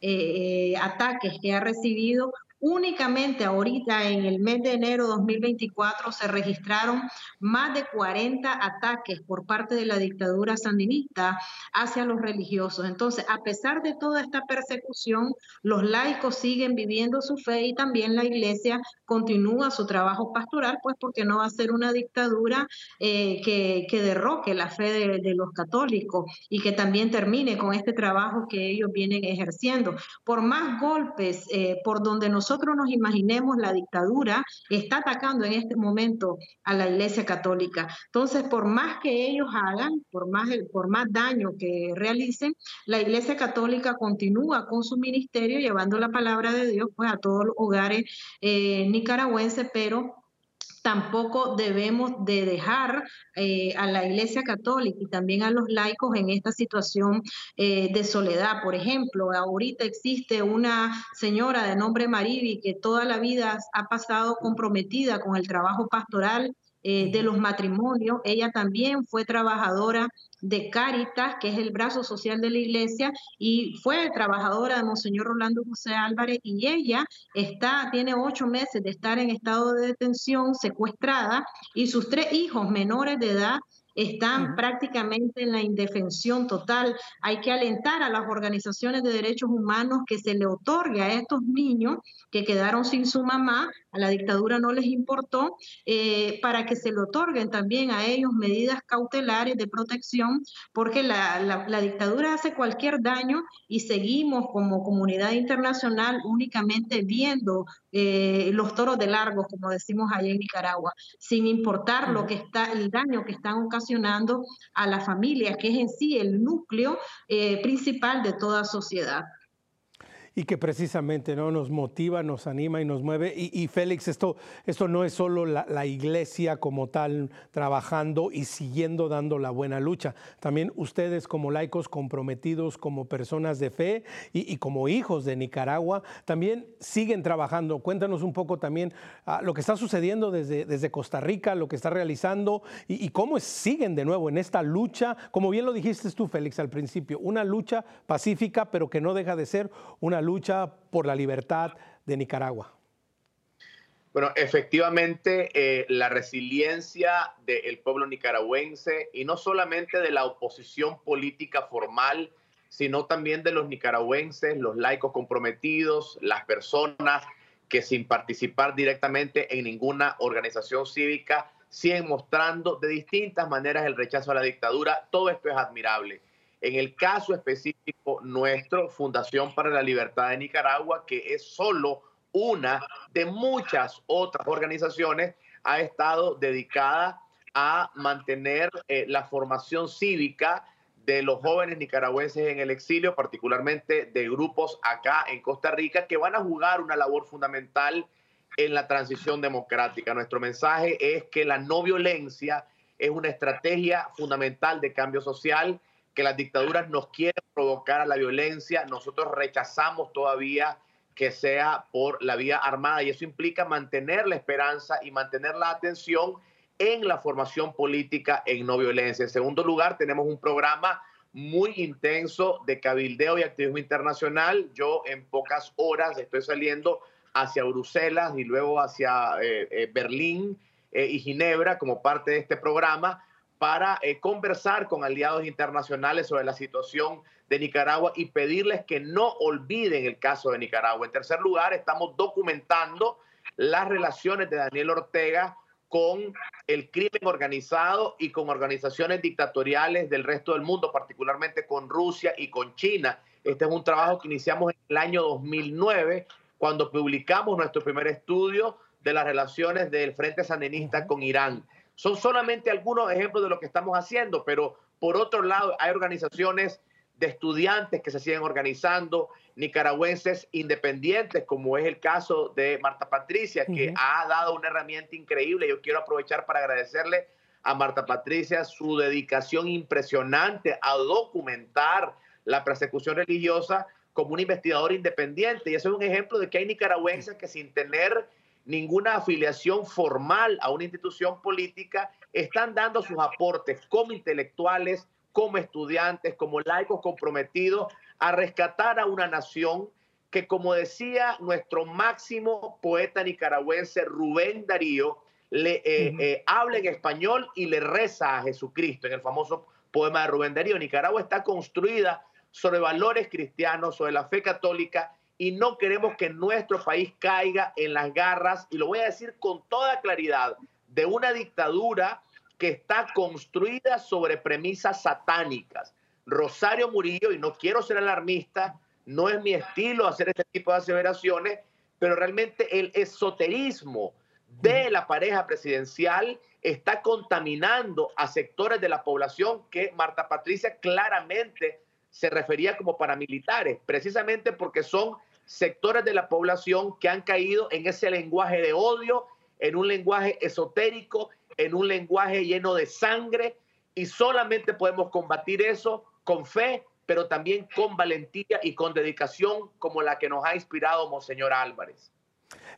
eh, ataques que ha recibido, Únicamente ahorita en el mes de enero 2024 se registraron más de 40 ataques por parte de la dictadura sandinista hacia los religiosos. Entonces, a pesar de toda esta persecución, los laicos siguen viviendo su fe y también la iglesia continúa su trabajo pastoral, pues porque no va a ser una dictadura eh, que, derroque la fe de, los católicos y que también termine con este trabajo que ellos vienen ejerciendo. Por más golpes, eh, por donde nosotros nosotros nos imaginemos la dictadura está atacando en este momento a la Iglesia Católica. Entonces, por más que ellos hagan, por más, por más daño que realicen, la Iglesia Católica continúa con su ministerio llevando la palabra de Dios pues, a todos los hogares eh, nicaragüenses, pero tampoco debemos de dejar eh, a la Iglesia Católica y también a los laicos en esta situación eh, de soledad. Por ejemplo, ahorita existe una señora de nombre Maribi que toda la vida ha pasado comprometida con el trabajo pastoral eh, de los matrimonios. Ella también fue trabajadora de Caritas, que es el brazo social de la iglesia, y fue trabajadora de Monseñor Rolando José Álvarez, y ella está, tiene ocho meses de estar en estado de detención, secuestrada, y sus tres hijos menores de edad están prácticamente en la indefensión total. Hay que alentar a las organizaciones de derechos humanos que se le otorgue a estos niños que quedaron sin su mamá, a la dictadura no les importó, eh, para que se le otorguen también a ellos medidas cautelares de protección, porque la, dictadura hace cualquier daño y seguimos como comunidad internacional únicamente viendo eh, los toros de largo, como decimos allá en Nicaragua, sin importar lo que está, el daño que están ocasionando a la familia, que es en sí el núcleo eh, principal de toda sociedad y que precisamente ¿no? nos motiva, nos anima y nos mueve. Y, Félix, esto, esto no es solo la, iglesia como tal trabajando y siguiendo dando la buena lucha. También ustedes como laicos comprometidos, como personas de fe y, como hijos de Nicaragua, también siguen trabajando. Cuéntanos un poco también ah, lo que está sucediendo desde, desde Costa Rica, lo que está realizando y, y cómo siguen de nuevo en esta lucha, como bien lo dijiste tú, Félix, al principio, una lucha pacífica, pero que no deja de ser una lucha por la libertad de Nicaragua. Bueno, efectivamente, eh, la resiliencia del pueblo nicaragüense y no solamente de la oposición política formal, sino también de los nicaragüenses, los laicos comprometidos, las personas que sin participar directamente en ninguna organización cívica siguen mostrando de distintas maneras el rechazo a la dictadura. Todo esto es admirable. En el caso específico nuestro, Fundación para la Libertad de Nicaragua, que es solo una de muchas otras organizaciones, ha estado dedicada a mantener eh, la formación cívica de los jóvenes nicaragüenses en el exilio, particularmente de grupos acá en Costa Rica, que van a jugar una labor fundamental en la transición democrática. Nuestro mensaje es que la no violencia es una estrategia fundamental de cambio social que las dictaduras nos quieren provocar a la violencia, nosotros rechazamos todavía que sea por la vía armada y eso implica mantener la esperanza y mantener la atención en la formación política en no violencia. En segundo lugar, tenemos un programa muy intenso de cabildeo y activismo internacional. Yo en pocas horas estoy saliendo hacia Bruselas y luego hacia eh, eh, Berlín eh, y Ginebra como parte de este programa para eh, conversar con aliados internacionales sobre la situación de Nicaragua y pedirles que no olviden el caso de Nicaragua. En tercer lugar, estamos documentando las relaciones de Daniel Ortega con el crimen organizado y con organizaciones dictatoriales del resto del mundo, particularmente con Rusia y con China. Este es un trabajo que iniciamos en el año 2009, cuando publicamos nuestro primer estudio de las relaciones del Frente Sandinista con Irán. Son solamente algunos ejemplos de lo que estamos haciendo, pero por otro lado hay organizaciones de estudiantes que se siguen organizando, nicaragüenses independientes, como es el caso de Marta Patricia, que ha dado una herramienta increíble. Yo quiero aprovechar para agradecerle a Marta Patricia su dedicación impresionante a documentar la persecución religiosa como un investigador independiente. Y eso es un ejemplo de que hay nicaragüenses que sin tener ninguna afiliación formal a una institución política están dando sus aportes como intelectuales, como estudiantes, como laicos comprometidos a rescatar a una nación que, como decía nuestro máximo poeta nicaragüense Rubén Darío, le eh, eh, habla en español y le reza a Jesucristo en el famoso poema de Rubén Darío. Nicaragua está construida sobre valores cristianos, sobre la fe católica y no queremos que nuestro país caiga en las garras, y lo voy a decir con toda claridad, de una dictadura que está construida sobre premisas satánicas. Rosario Murillo, y no quiero ser alarmista, no es mi estilo hacer este tipo de aseveraciones, pero realmente el esoterismo de la pareja presidencial está contaminando a sectores de la población que Marta Patricia claramente se refería como paramilitares, precisamente porque son sectores de la población que han caído en ese lenguaje de odio, en un lenguaje esotérico, en un lenguaje lleno de sangre, y solamente podemos combatir eso con fe, pero también con valentía y con dedicación como la que nos ha inspirado Monseñor Álvarez.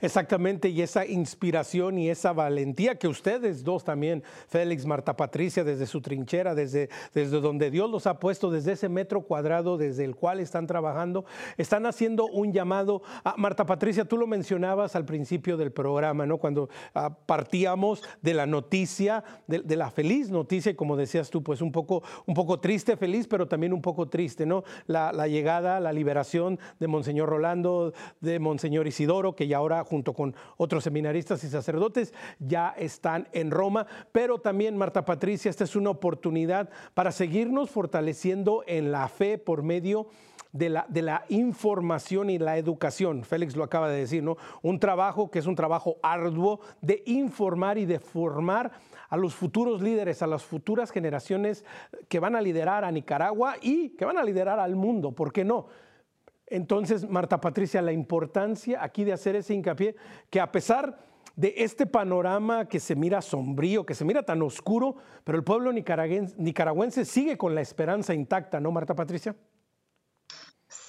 Exactamente, y esa inspiración y esa valentía que ustedes dos también, Félix, Marta Patricia, desde su trinchera, desde, desde donde Dios los ha puesto, desde ese metro cuadrado desde el cual están trabajando, están haciendo un llamado. A, Marta Patricia, tú lo mencionabas al principio del programa, ¿no? Cuando ah, partíamos de la noticia, de, la feliz noticia, como decías tú, pues un poco, un poco triste, feliz, pero también un poco triste, ¿no? La, la llegada, la liberación de Monseñor Rolando, de Monseñor Isidoro, que ya ahora junto con otros seminaristas y sacerdotes ya están en Roma, pero también Marta Patricia, esta es una oportunidad para seguirnos fortaleciendo en la fe por medio de la, de la, información y la educación. Félix lo acaba de decir, ¿no? Un trabajo que es un trabajo arduo de informar y de formar a los futuros líderes, a las futuras generaciones que van a liderar a Nicaragua y que van a liderar al mundo, ¿por qué no? Entonces, Marta Patricia, la importancia aquí de hacer ese hincapié, que a pesar de este panorama que se mira sombrío, que se mira tan oscuro, pero el pueblo nicaragüense, sigue con la esperanza intacta, ¿no, Marta Patricia?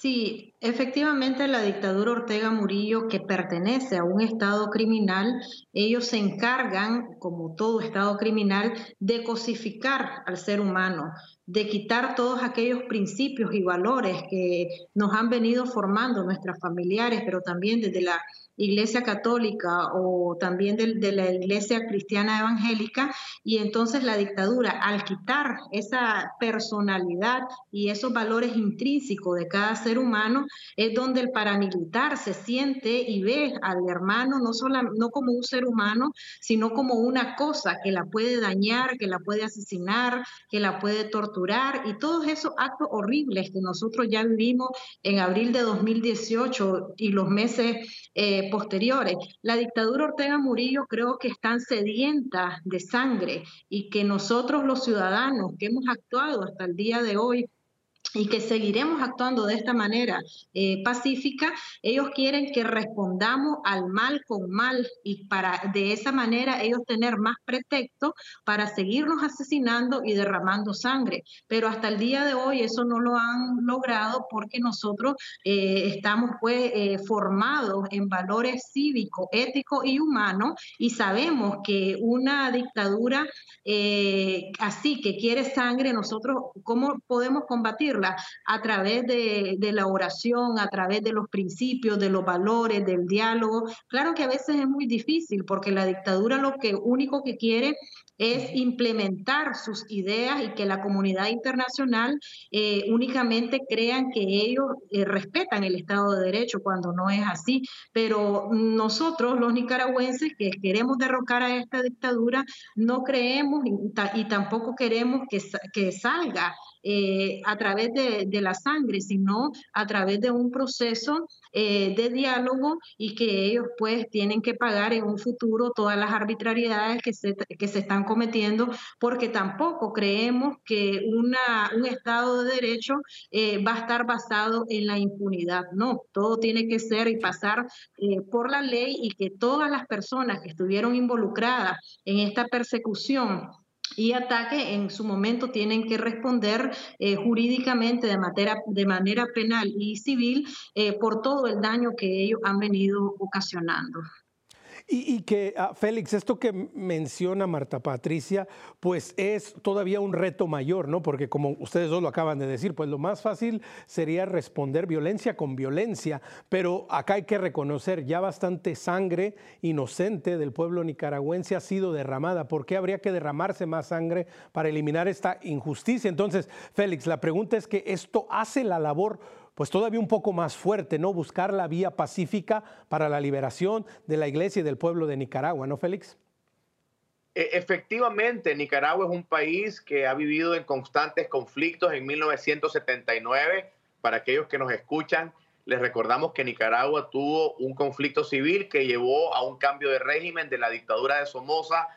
Sí, efectivamente la dictadura Ortega Murillo, que pertenece a un Estado criminal, ellos se encargan, como todo Estado criminal, de cosificar al ser humano, de quitar todos aquellos principios y valores que nos han venido formando nuestras familiares, pero también desde la Iglesia Católica o también de, la Iglesia Cristiana Evangélica, y entonces la dictadura, al quitar esa personalidad y esos valores intrínsecos de cada ser humano, es donde el paramilitar se siente y ve al hermano no, solo, no como un ser humano, sino como una cosa que la puede dañar, que la puede asesinar, que la puede torturar, y todos esos actos horribles que nosotros ya vivimos en abril de 2018 y los meses eh, posteriores. La dictadura Ortega Murillo creo que están sedientas de sangre y que nosotros los ciudadanos que hemos actuado hasta el día de hoy y que seguiremos actuando de esta manera eh, pacífica, ellos quieren que respondamos al mal con mal y para de esa manera ellos tener más pretexto para seguirnos asesinando y derramando sangre. Pero hasta el día de hoy eso no lo han logrado porque nosotros eh, estamos pues eh, formados en valores cívicos, éticos y humanos y sabemos que una dictadura así que quiere sangre, nosotros cómo podemos combatirla a través de, la oración, a través de los principios, de los valores, del diálogo. Claro que a veces es muy difícil porque la dictadura lo que único que quiere es implementar sus ideas y que la comunidad internacional eh, únicamente crean que ellos eh, respetan el Estado de Derecho cuando no es así. Pero nosotros, los nicaragüenses que queremos derrocar a esta dictadura, no creemos y, tampoco queremos que, que salga eh, a través de, la sangre, sino a través de un proceso eh, de diálogo y que ellos pues tienen que pagar en un futuro todas las arbitrariedades que se, que se están cometiendo, porque tampoco creemos que una, un Estado de Derecho eh, va a estar basado en la impunidad. No, todo tiene que ser y pasar por la ley y que todas las personas que estuvieron involucradas en esta persecución y ataque en su momento tienen que responder eh, jurídicamente de manera, de manera penal y civil eh, por todo el daño que ellos han venido ocasionando. Y, que, ah, Félix, esto que menciona Marta Patricia, pues es todavía un reto mayor, ¿no? Porque como ustedes dos lo acaban de decir, pues lo más fácil sería responder violencia con violencia, pero acá hay que reconocer, ya bastante sangre inocente del pueblo nicaragüense ha sido derramada. ¿Por qué habría que derramarse más sangre para eliminar esta injusticia? Entonces, Félix, la pregunta es que esto hace la labor pues todavía un poco más fuerte, ¿no? Buscar la vía pacífica para la liberación de la iglesia y del pueblo de Nicaragua, ¿no, Félix? E, efectivamente, Nicaragua es un país que ha vivido en constantes conflictos en 1979. Para aquellos que nos escuchan, les recordamos que Nicaragua tuvo un conflicto civil que llevó a un cambio de régimen de la dictadura de Somoza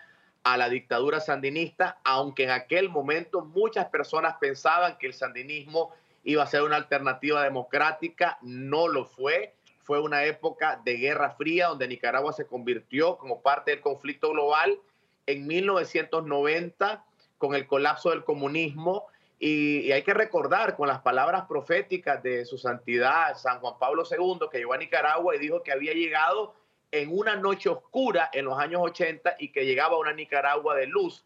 a la dictadura sandinista, aunque en aquel momento muchas personas pensaban que el sandinismo iba a ser una alternativa democrática, no lo fue. Fue una época de guerra fría donde Nicaragua se convirtió como parte del conflicto global en 1990 con el colapso del comunismo. Y, hay que recordar con las palabras proféticas de su santidad San Juan Pablo II, que llegó a Nicaragua y dijo que había llegado en una noche oscura en los años 80 y que llegaba a una Nicaragua de luz.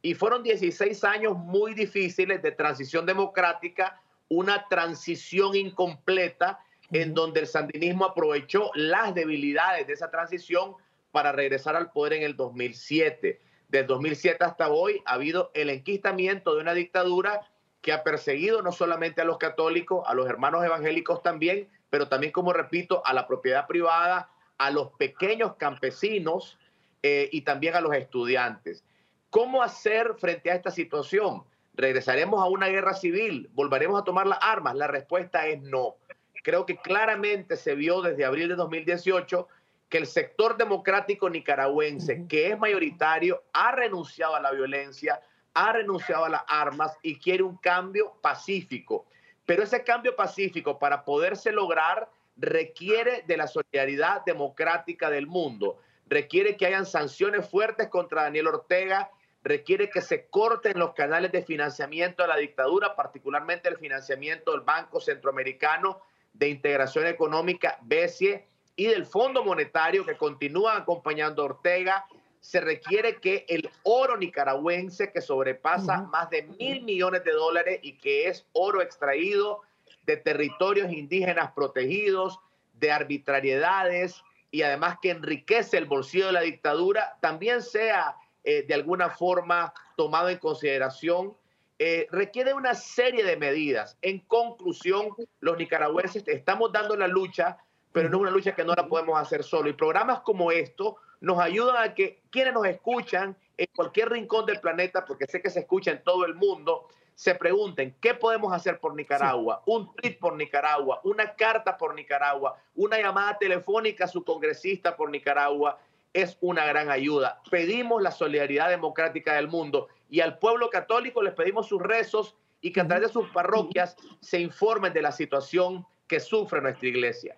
Y fueron 16 años muy difíciles de transición democrática una transición incompleta en donde el sandinismo aprovechó las debilidades de esa transición para regresar al poder en el 2007. Desde 2007 hasta hoy ha habido el enquistamiento de una dictadura que ha perseguido no solamente a los católicos, a los hermanos evangélicos también, pero también, como repito, a la propiedad privada, a los pequeños campesinos eh, y también a los estudiantes. ¿Cómo hacer frente a esta situación? ¿Regresaremos a una guerra civil? ¿Volveremos a tomar las armas? La respuesta es no. Creo que claramente se vio desde abril de 2018 que el sector democrático nicaragüense, que es mayoritario, ha renunciado a la violencia, ha renunciado a las armas y quiere un cambio pacífico. Pero ese cambio pacífico, para poderse lograr, requiere de la solidaridad democrática del mundo, requiere que hayan sanciones fuertes contra Daniel Ortega requiere que se corten los canales de financiamiento a la dictadura, particularmente el financiamiento del Banco Centroamericano de Integración Económica, BESIE, y del Fondo Monetario que continúan acompañando a Ortega. Se requiere que el oro nicaragüense, que sobrepasa más de mil millones de dólares y que es oro extraído de territorios indígenas protegidos, de arbitrariedades y además que enriquece el bolsillo de la dictadura, también sea eh, de alguna forma tomado en consideración, eh, requiere una serie de medidas. En conclusión, los nicaragüenses estamos dando la lucha, pero no es una lucha que no la podemos hacer solo. Y programas como esto nos ayudan a que quienes nos escuchan en cualquier rincón del planeta, porque sé que se escucha en todo el mundo, se pregunten, ¿qué podemos hacer por Nicaragua? Un tweet por Nicaragua, una carta por Nicaragua, una llamada telefónica a su congresista por Nicaragua es una gran ayuda. Pedimos la solidaridad democrática del mundo y al pueblo católico les pedimos sus rezos y que a través de sus parroquias se informen de la situación que sufre nuestra iglesia.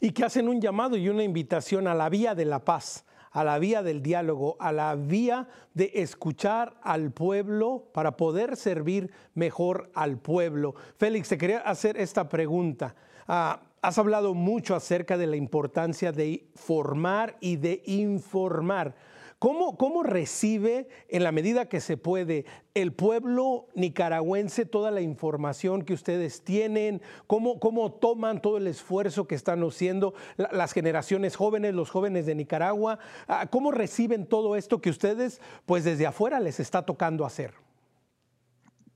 Y que hacen un llamado y una invitación a la vía de la paz, a la vía del diálogo, a la vía de escuchar al pueblo para poder servir mejor al pueblo. Félix, te quería hacer esta pregunta. Ah, has hablado mucho acerca de la importancia de formar y de informar. ¿Cómo, ¿Cómo, recibe en la medida que se puede el pueblo nicaragüense toda la información que ustedes tienen? ¿Cómo, cómo toman todo el esfuerzo que están haciendo las generaciones jóvenes, los jóvenes de Nicaragua? Ah, ¿Cómo reciben todo esto que ustedes pues desde afuera les está tocando hacer?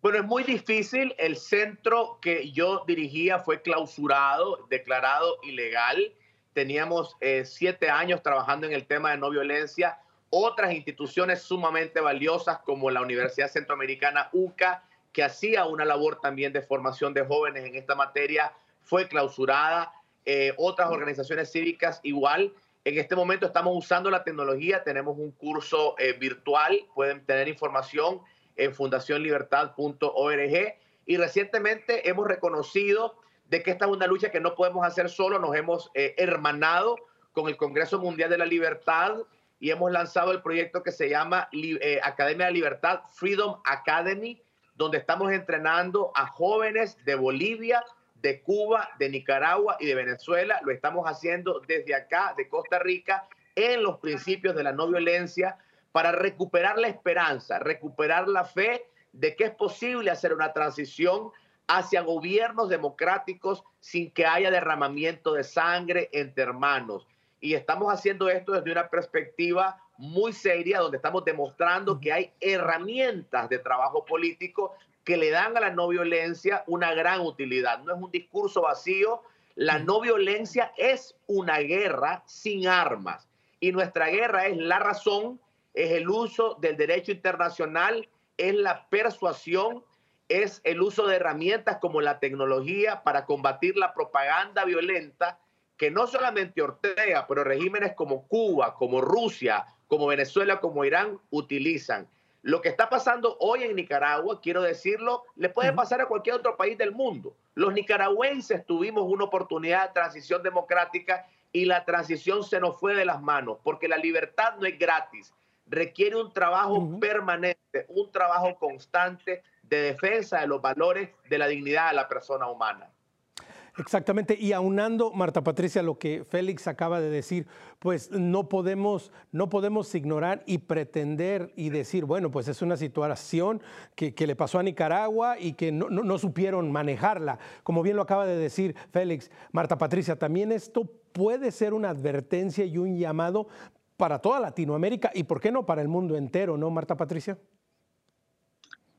Bueno, es muy difícil. El centro que yo dirigía fue clausurado, declarado ilegal. Teníamos eh, siete años trabajando en el tema de no violencia. Otras instituciones sumamente valiosas como la Universidad Centroamericana UCA, que hacía una labor también de formación de jóvenes en esta materia, fue clausurada. Eh, otras organizaciones cívicas igual. En este momento estamos usando la tecnología, tenemos un curso eh, virtual, pueden tener información en fundacionlibertad.org y recientemente hemos reconocido de que esta es una lucha que no podemos hacer solo, nos hemos eh, hermanado con el Congreso Mundial de la Libertad y hemos lanzado el proyecto que se llama eh, Academia de Libertad, Freedom Academy, donde estamos entrenando a jóvenes de Bolivia, de Cuba, de Nicaragua y de Venezuela. Lo estamos haciendo desde acá, de Costa Rica, en los principios de la no violencia, para recuperar la esperanza, recuperar la fe de que es posible hacer una transición hacia gobiernos democráticos sin que haya derramamiento de sangre entre hermanos. Y estamos haciendo esto desde una perspectiva muy seria, donde estamos demostrando que hay herramientas de trabajo político que le dan a la no violencia una gran utilidad. No es un discurso vacío, la no violencia es una guerra sin armas. Y nuestra guerra es la razón, es el uso del derecho internacional, es la persuasión, es el uso de herramientas como la tecnología para combatir la propaganda violenta que no solamente Ortega, pero regímenes como Cuba, como Rusia, como Venezuela, como Irán utilizan. Lo que está pasando hoy en Nicaragua, quiero decirlo, le puede pasar a cualquier otro país del mundo. Los nicaragüenses tuvimos una oportunidad de transición democrática y la transición se nos fue de las manos, porque la libertad no es gratis, requiere un trabajo permanente, un trabajo constante de defensa de los valores de la dignidad de la persona humana. Exactamente, y aunando, Marta Patricia, lo que Félix acaba de decir, pues no podemos, no podemos ignorar y pretender y decir, bueno, pues es una situación que, le pasó a Nicaragua y que no, no, supieron manejarla. Como bien lo acaba de decir Félix, Marta Patricia, también esto puede ser una advertencia y un llamado para toda Latinoamérica y, ¿por qué no, para el mundo entero, ¿no, Marta Patricia?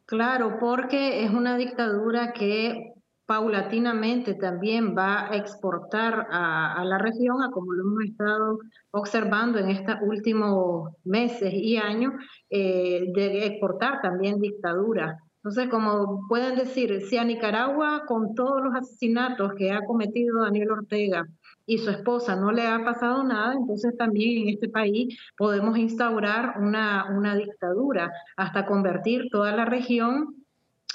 Claro, porque es una dictadura que paulatinamente también va a exportar a, la región, a como lo hemos estado observando en estos últimos meses y años, eh, de exportar también dictadura. Entonces, como pueden decir, si a Nicaragua, con todos los asesinatos que ha cometido Daniel Ortega y su esposa no le ha pasado nada, entonces también en este país podemos instaurar una, una dictadura hasta convertir toda la región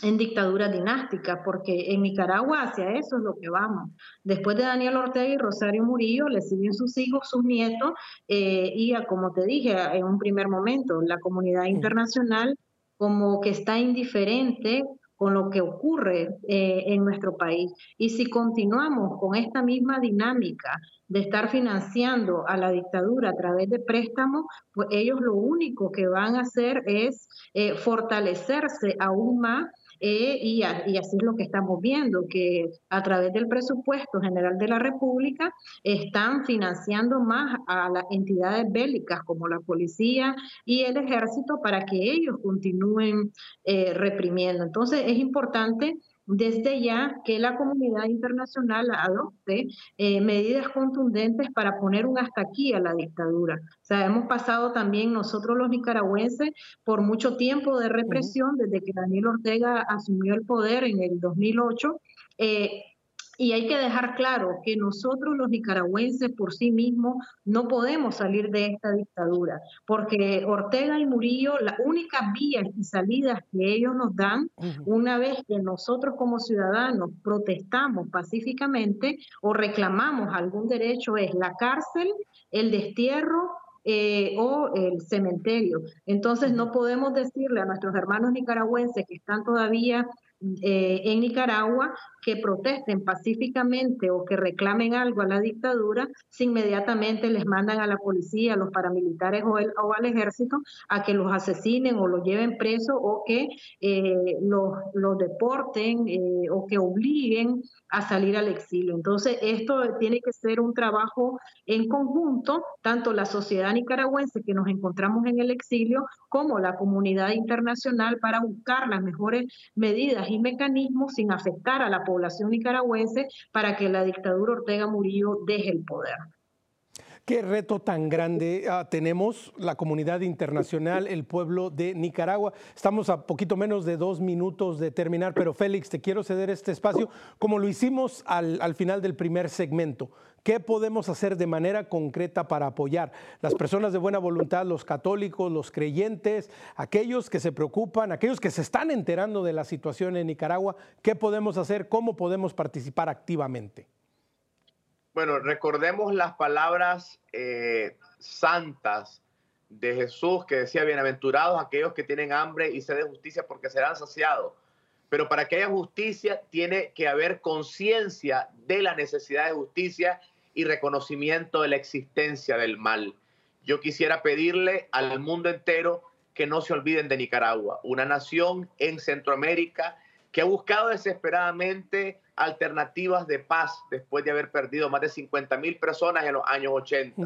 en dictadura dinástica, porque en Nicaragua hacia eso es lo que vamos. Después de Daniel Ortega y Rosario Murillo, le siguen sus hijos, sus nietos, eh, y como te dije en un primer momento, la comunidad internacional como que está indiferente con lo que ocurre eh, en nuestro país. Y si continuamos con esta misma dinámica de estar financiando a la dictadura a través de préstamos, pues ellos lo único que van a hacer es eh, fortalecerse aún más eh, y, así es lo que estamos viendo, que a través del presupuesto general de la República están financiando más a las entidades bélicas como la policía y el ejército para que ellos continúen eh, reprimiendo. Entonces es importante desde ya que la comunidad internacional adopte eh, medidas contundentes para poner un hasta aquí a la dictadura. O sea, hemos pasado también nosotros los nicaragüenses por mucho tiempo de represión desde que Daniel Ortega asumió el poder en el 2008. Eh, y hay que dejar claro que nosotros los nicaragüenses por sí mismos no podemos salir de esta dictadura, porque Ortega y Murillo, la única vía y salidas que ellos nos dan, una vez que nosotros como ciudadanos protestamos pacíficamente o reclamamos algún derecho, es la cárcel, el destierro eh, o el cementerio. Entonces no podemos decirle a nuestros hermanos nicaragüenses que están todavía eh, en Nicaragua que protesten pacíficamente o que reclamen algo a la dictadura, si inmediatamente les mandan a la policía, a los paramilitares o, al ejército a que los asesinen o los lleven presos o que eh, los, deporten eh, o que obliguen a salir al exilio. Entonces, esto tiene que ser un trabajo en conjunto, tanto la sociedad nicaragüense que nos encontramos en el exilio como la comunidad internacional para buscar las mejores medidas y mecanismos sin afectar a la población nicaragüense para que la dictadura Ortega Murillo deje el poder. Qué reto tan grande ah, tenemos la comunidad internacional, el pueblo de Nicaragua. Estamos a poquito menos de dos minutos de terminar, pero Félix, te quiero ceder este espacio como lo hicimos al, al final del primer segmento. ¿Qué podemos hacer de manera concreta para apoyar las personas de buena voluntad, los católicos, los creyentes, aquellos que se preocupan, aquellos que se están enterando de la situación en Nicaragua? ¿Qué podemos hacer? ¿Cómo podemos participar activamente? Bueno, recordemos las palabras eh, santas de Jesús que decía, bienaventurados aquellos que tienen hambre y sed de justicia porque serán saciados. Pero para que haya justicia tiene que haber conciencia de la necesidad de justicia y reconocimiento de la existencia del mal. Yo quisiera pedirle al mundo entero que no se olviden de Nicaragua, una nación en Centroamérica que ha buscado desesperadamente alternativas de paz después de haber perdido más de 50 mil personas en los años 80.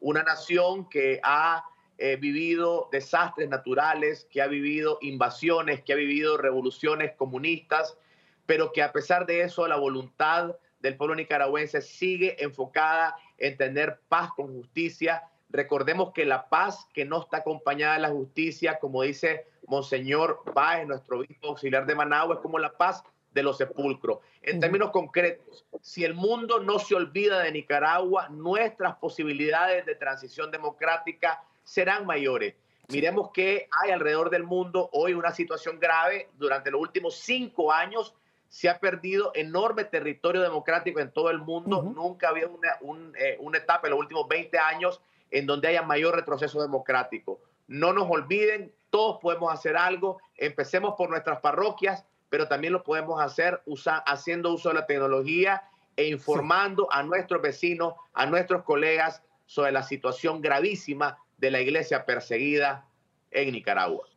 Una nación que ha eh, vivido desastres naturales, que ha vivido invasiones, que ha vivido revoluciones comunistas, pero que a pesar de eso la voluntad del pueblo nicaragüense sigue enfocada en tener paz con justicia. Recordemos que la paz que no está acompañada de la justicia, como dice Monseñor Báez, nuestro obispo auxiliar de Managua, es como la paz de los sepulcros. En términos concretos, si el mundo no se olvida de Nicaragua, nuestras posibilidades de transición democrática serán mayores. Miremos que hay alrededor del mundo hoy una situación grave. Durante los últimos cinco años se ha perdido enorme territorio democrático en todo el mundo. Nunca había una, eh, una etapa en los últimos 20 años en donde haya mayor retroceso democrático. No nos olviden, todos podemos hacer algo. Empecemos por nuestras parroquias, pero también lo podemos hacer haciendo uso de la tecnología e informando a nuestros vecinos, a nuestros colegas sobre la situación gravísima de la iglesia perseguida en Nicaragua.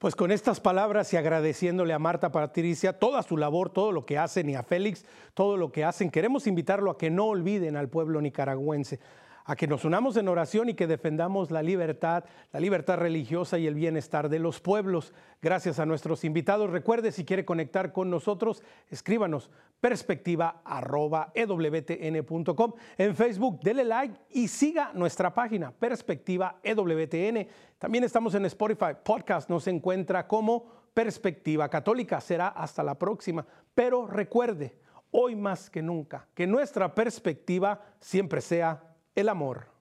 Pues con estas palabras y agradeciéndole a Marta Patricia toda su labor, todo lo que hacen y a Félix todo lo que hacen, queremos invitarlo a que no olviden al pueblo nicaragüense a que nos unamos en oración y que defendamos la libertad, la libertad religiosa y el bienestar de los pueblos. Gracias a nuestros invitados. Recuerde, si quiere conectar con nosotros, escríbanos perspectiva.ewtn.com. En Facebook, dele like y siga nuestra página Perspectiva EWTN. También estamos en Spotify Podcast, nos encuentra como Perspectiva Católica. Será hasta la próxima. Pero recuerde, hoy más que nunca, que nuestra perspectiva siempre sea el amor.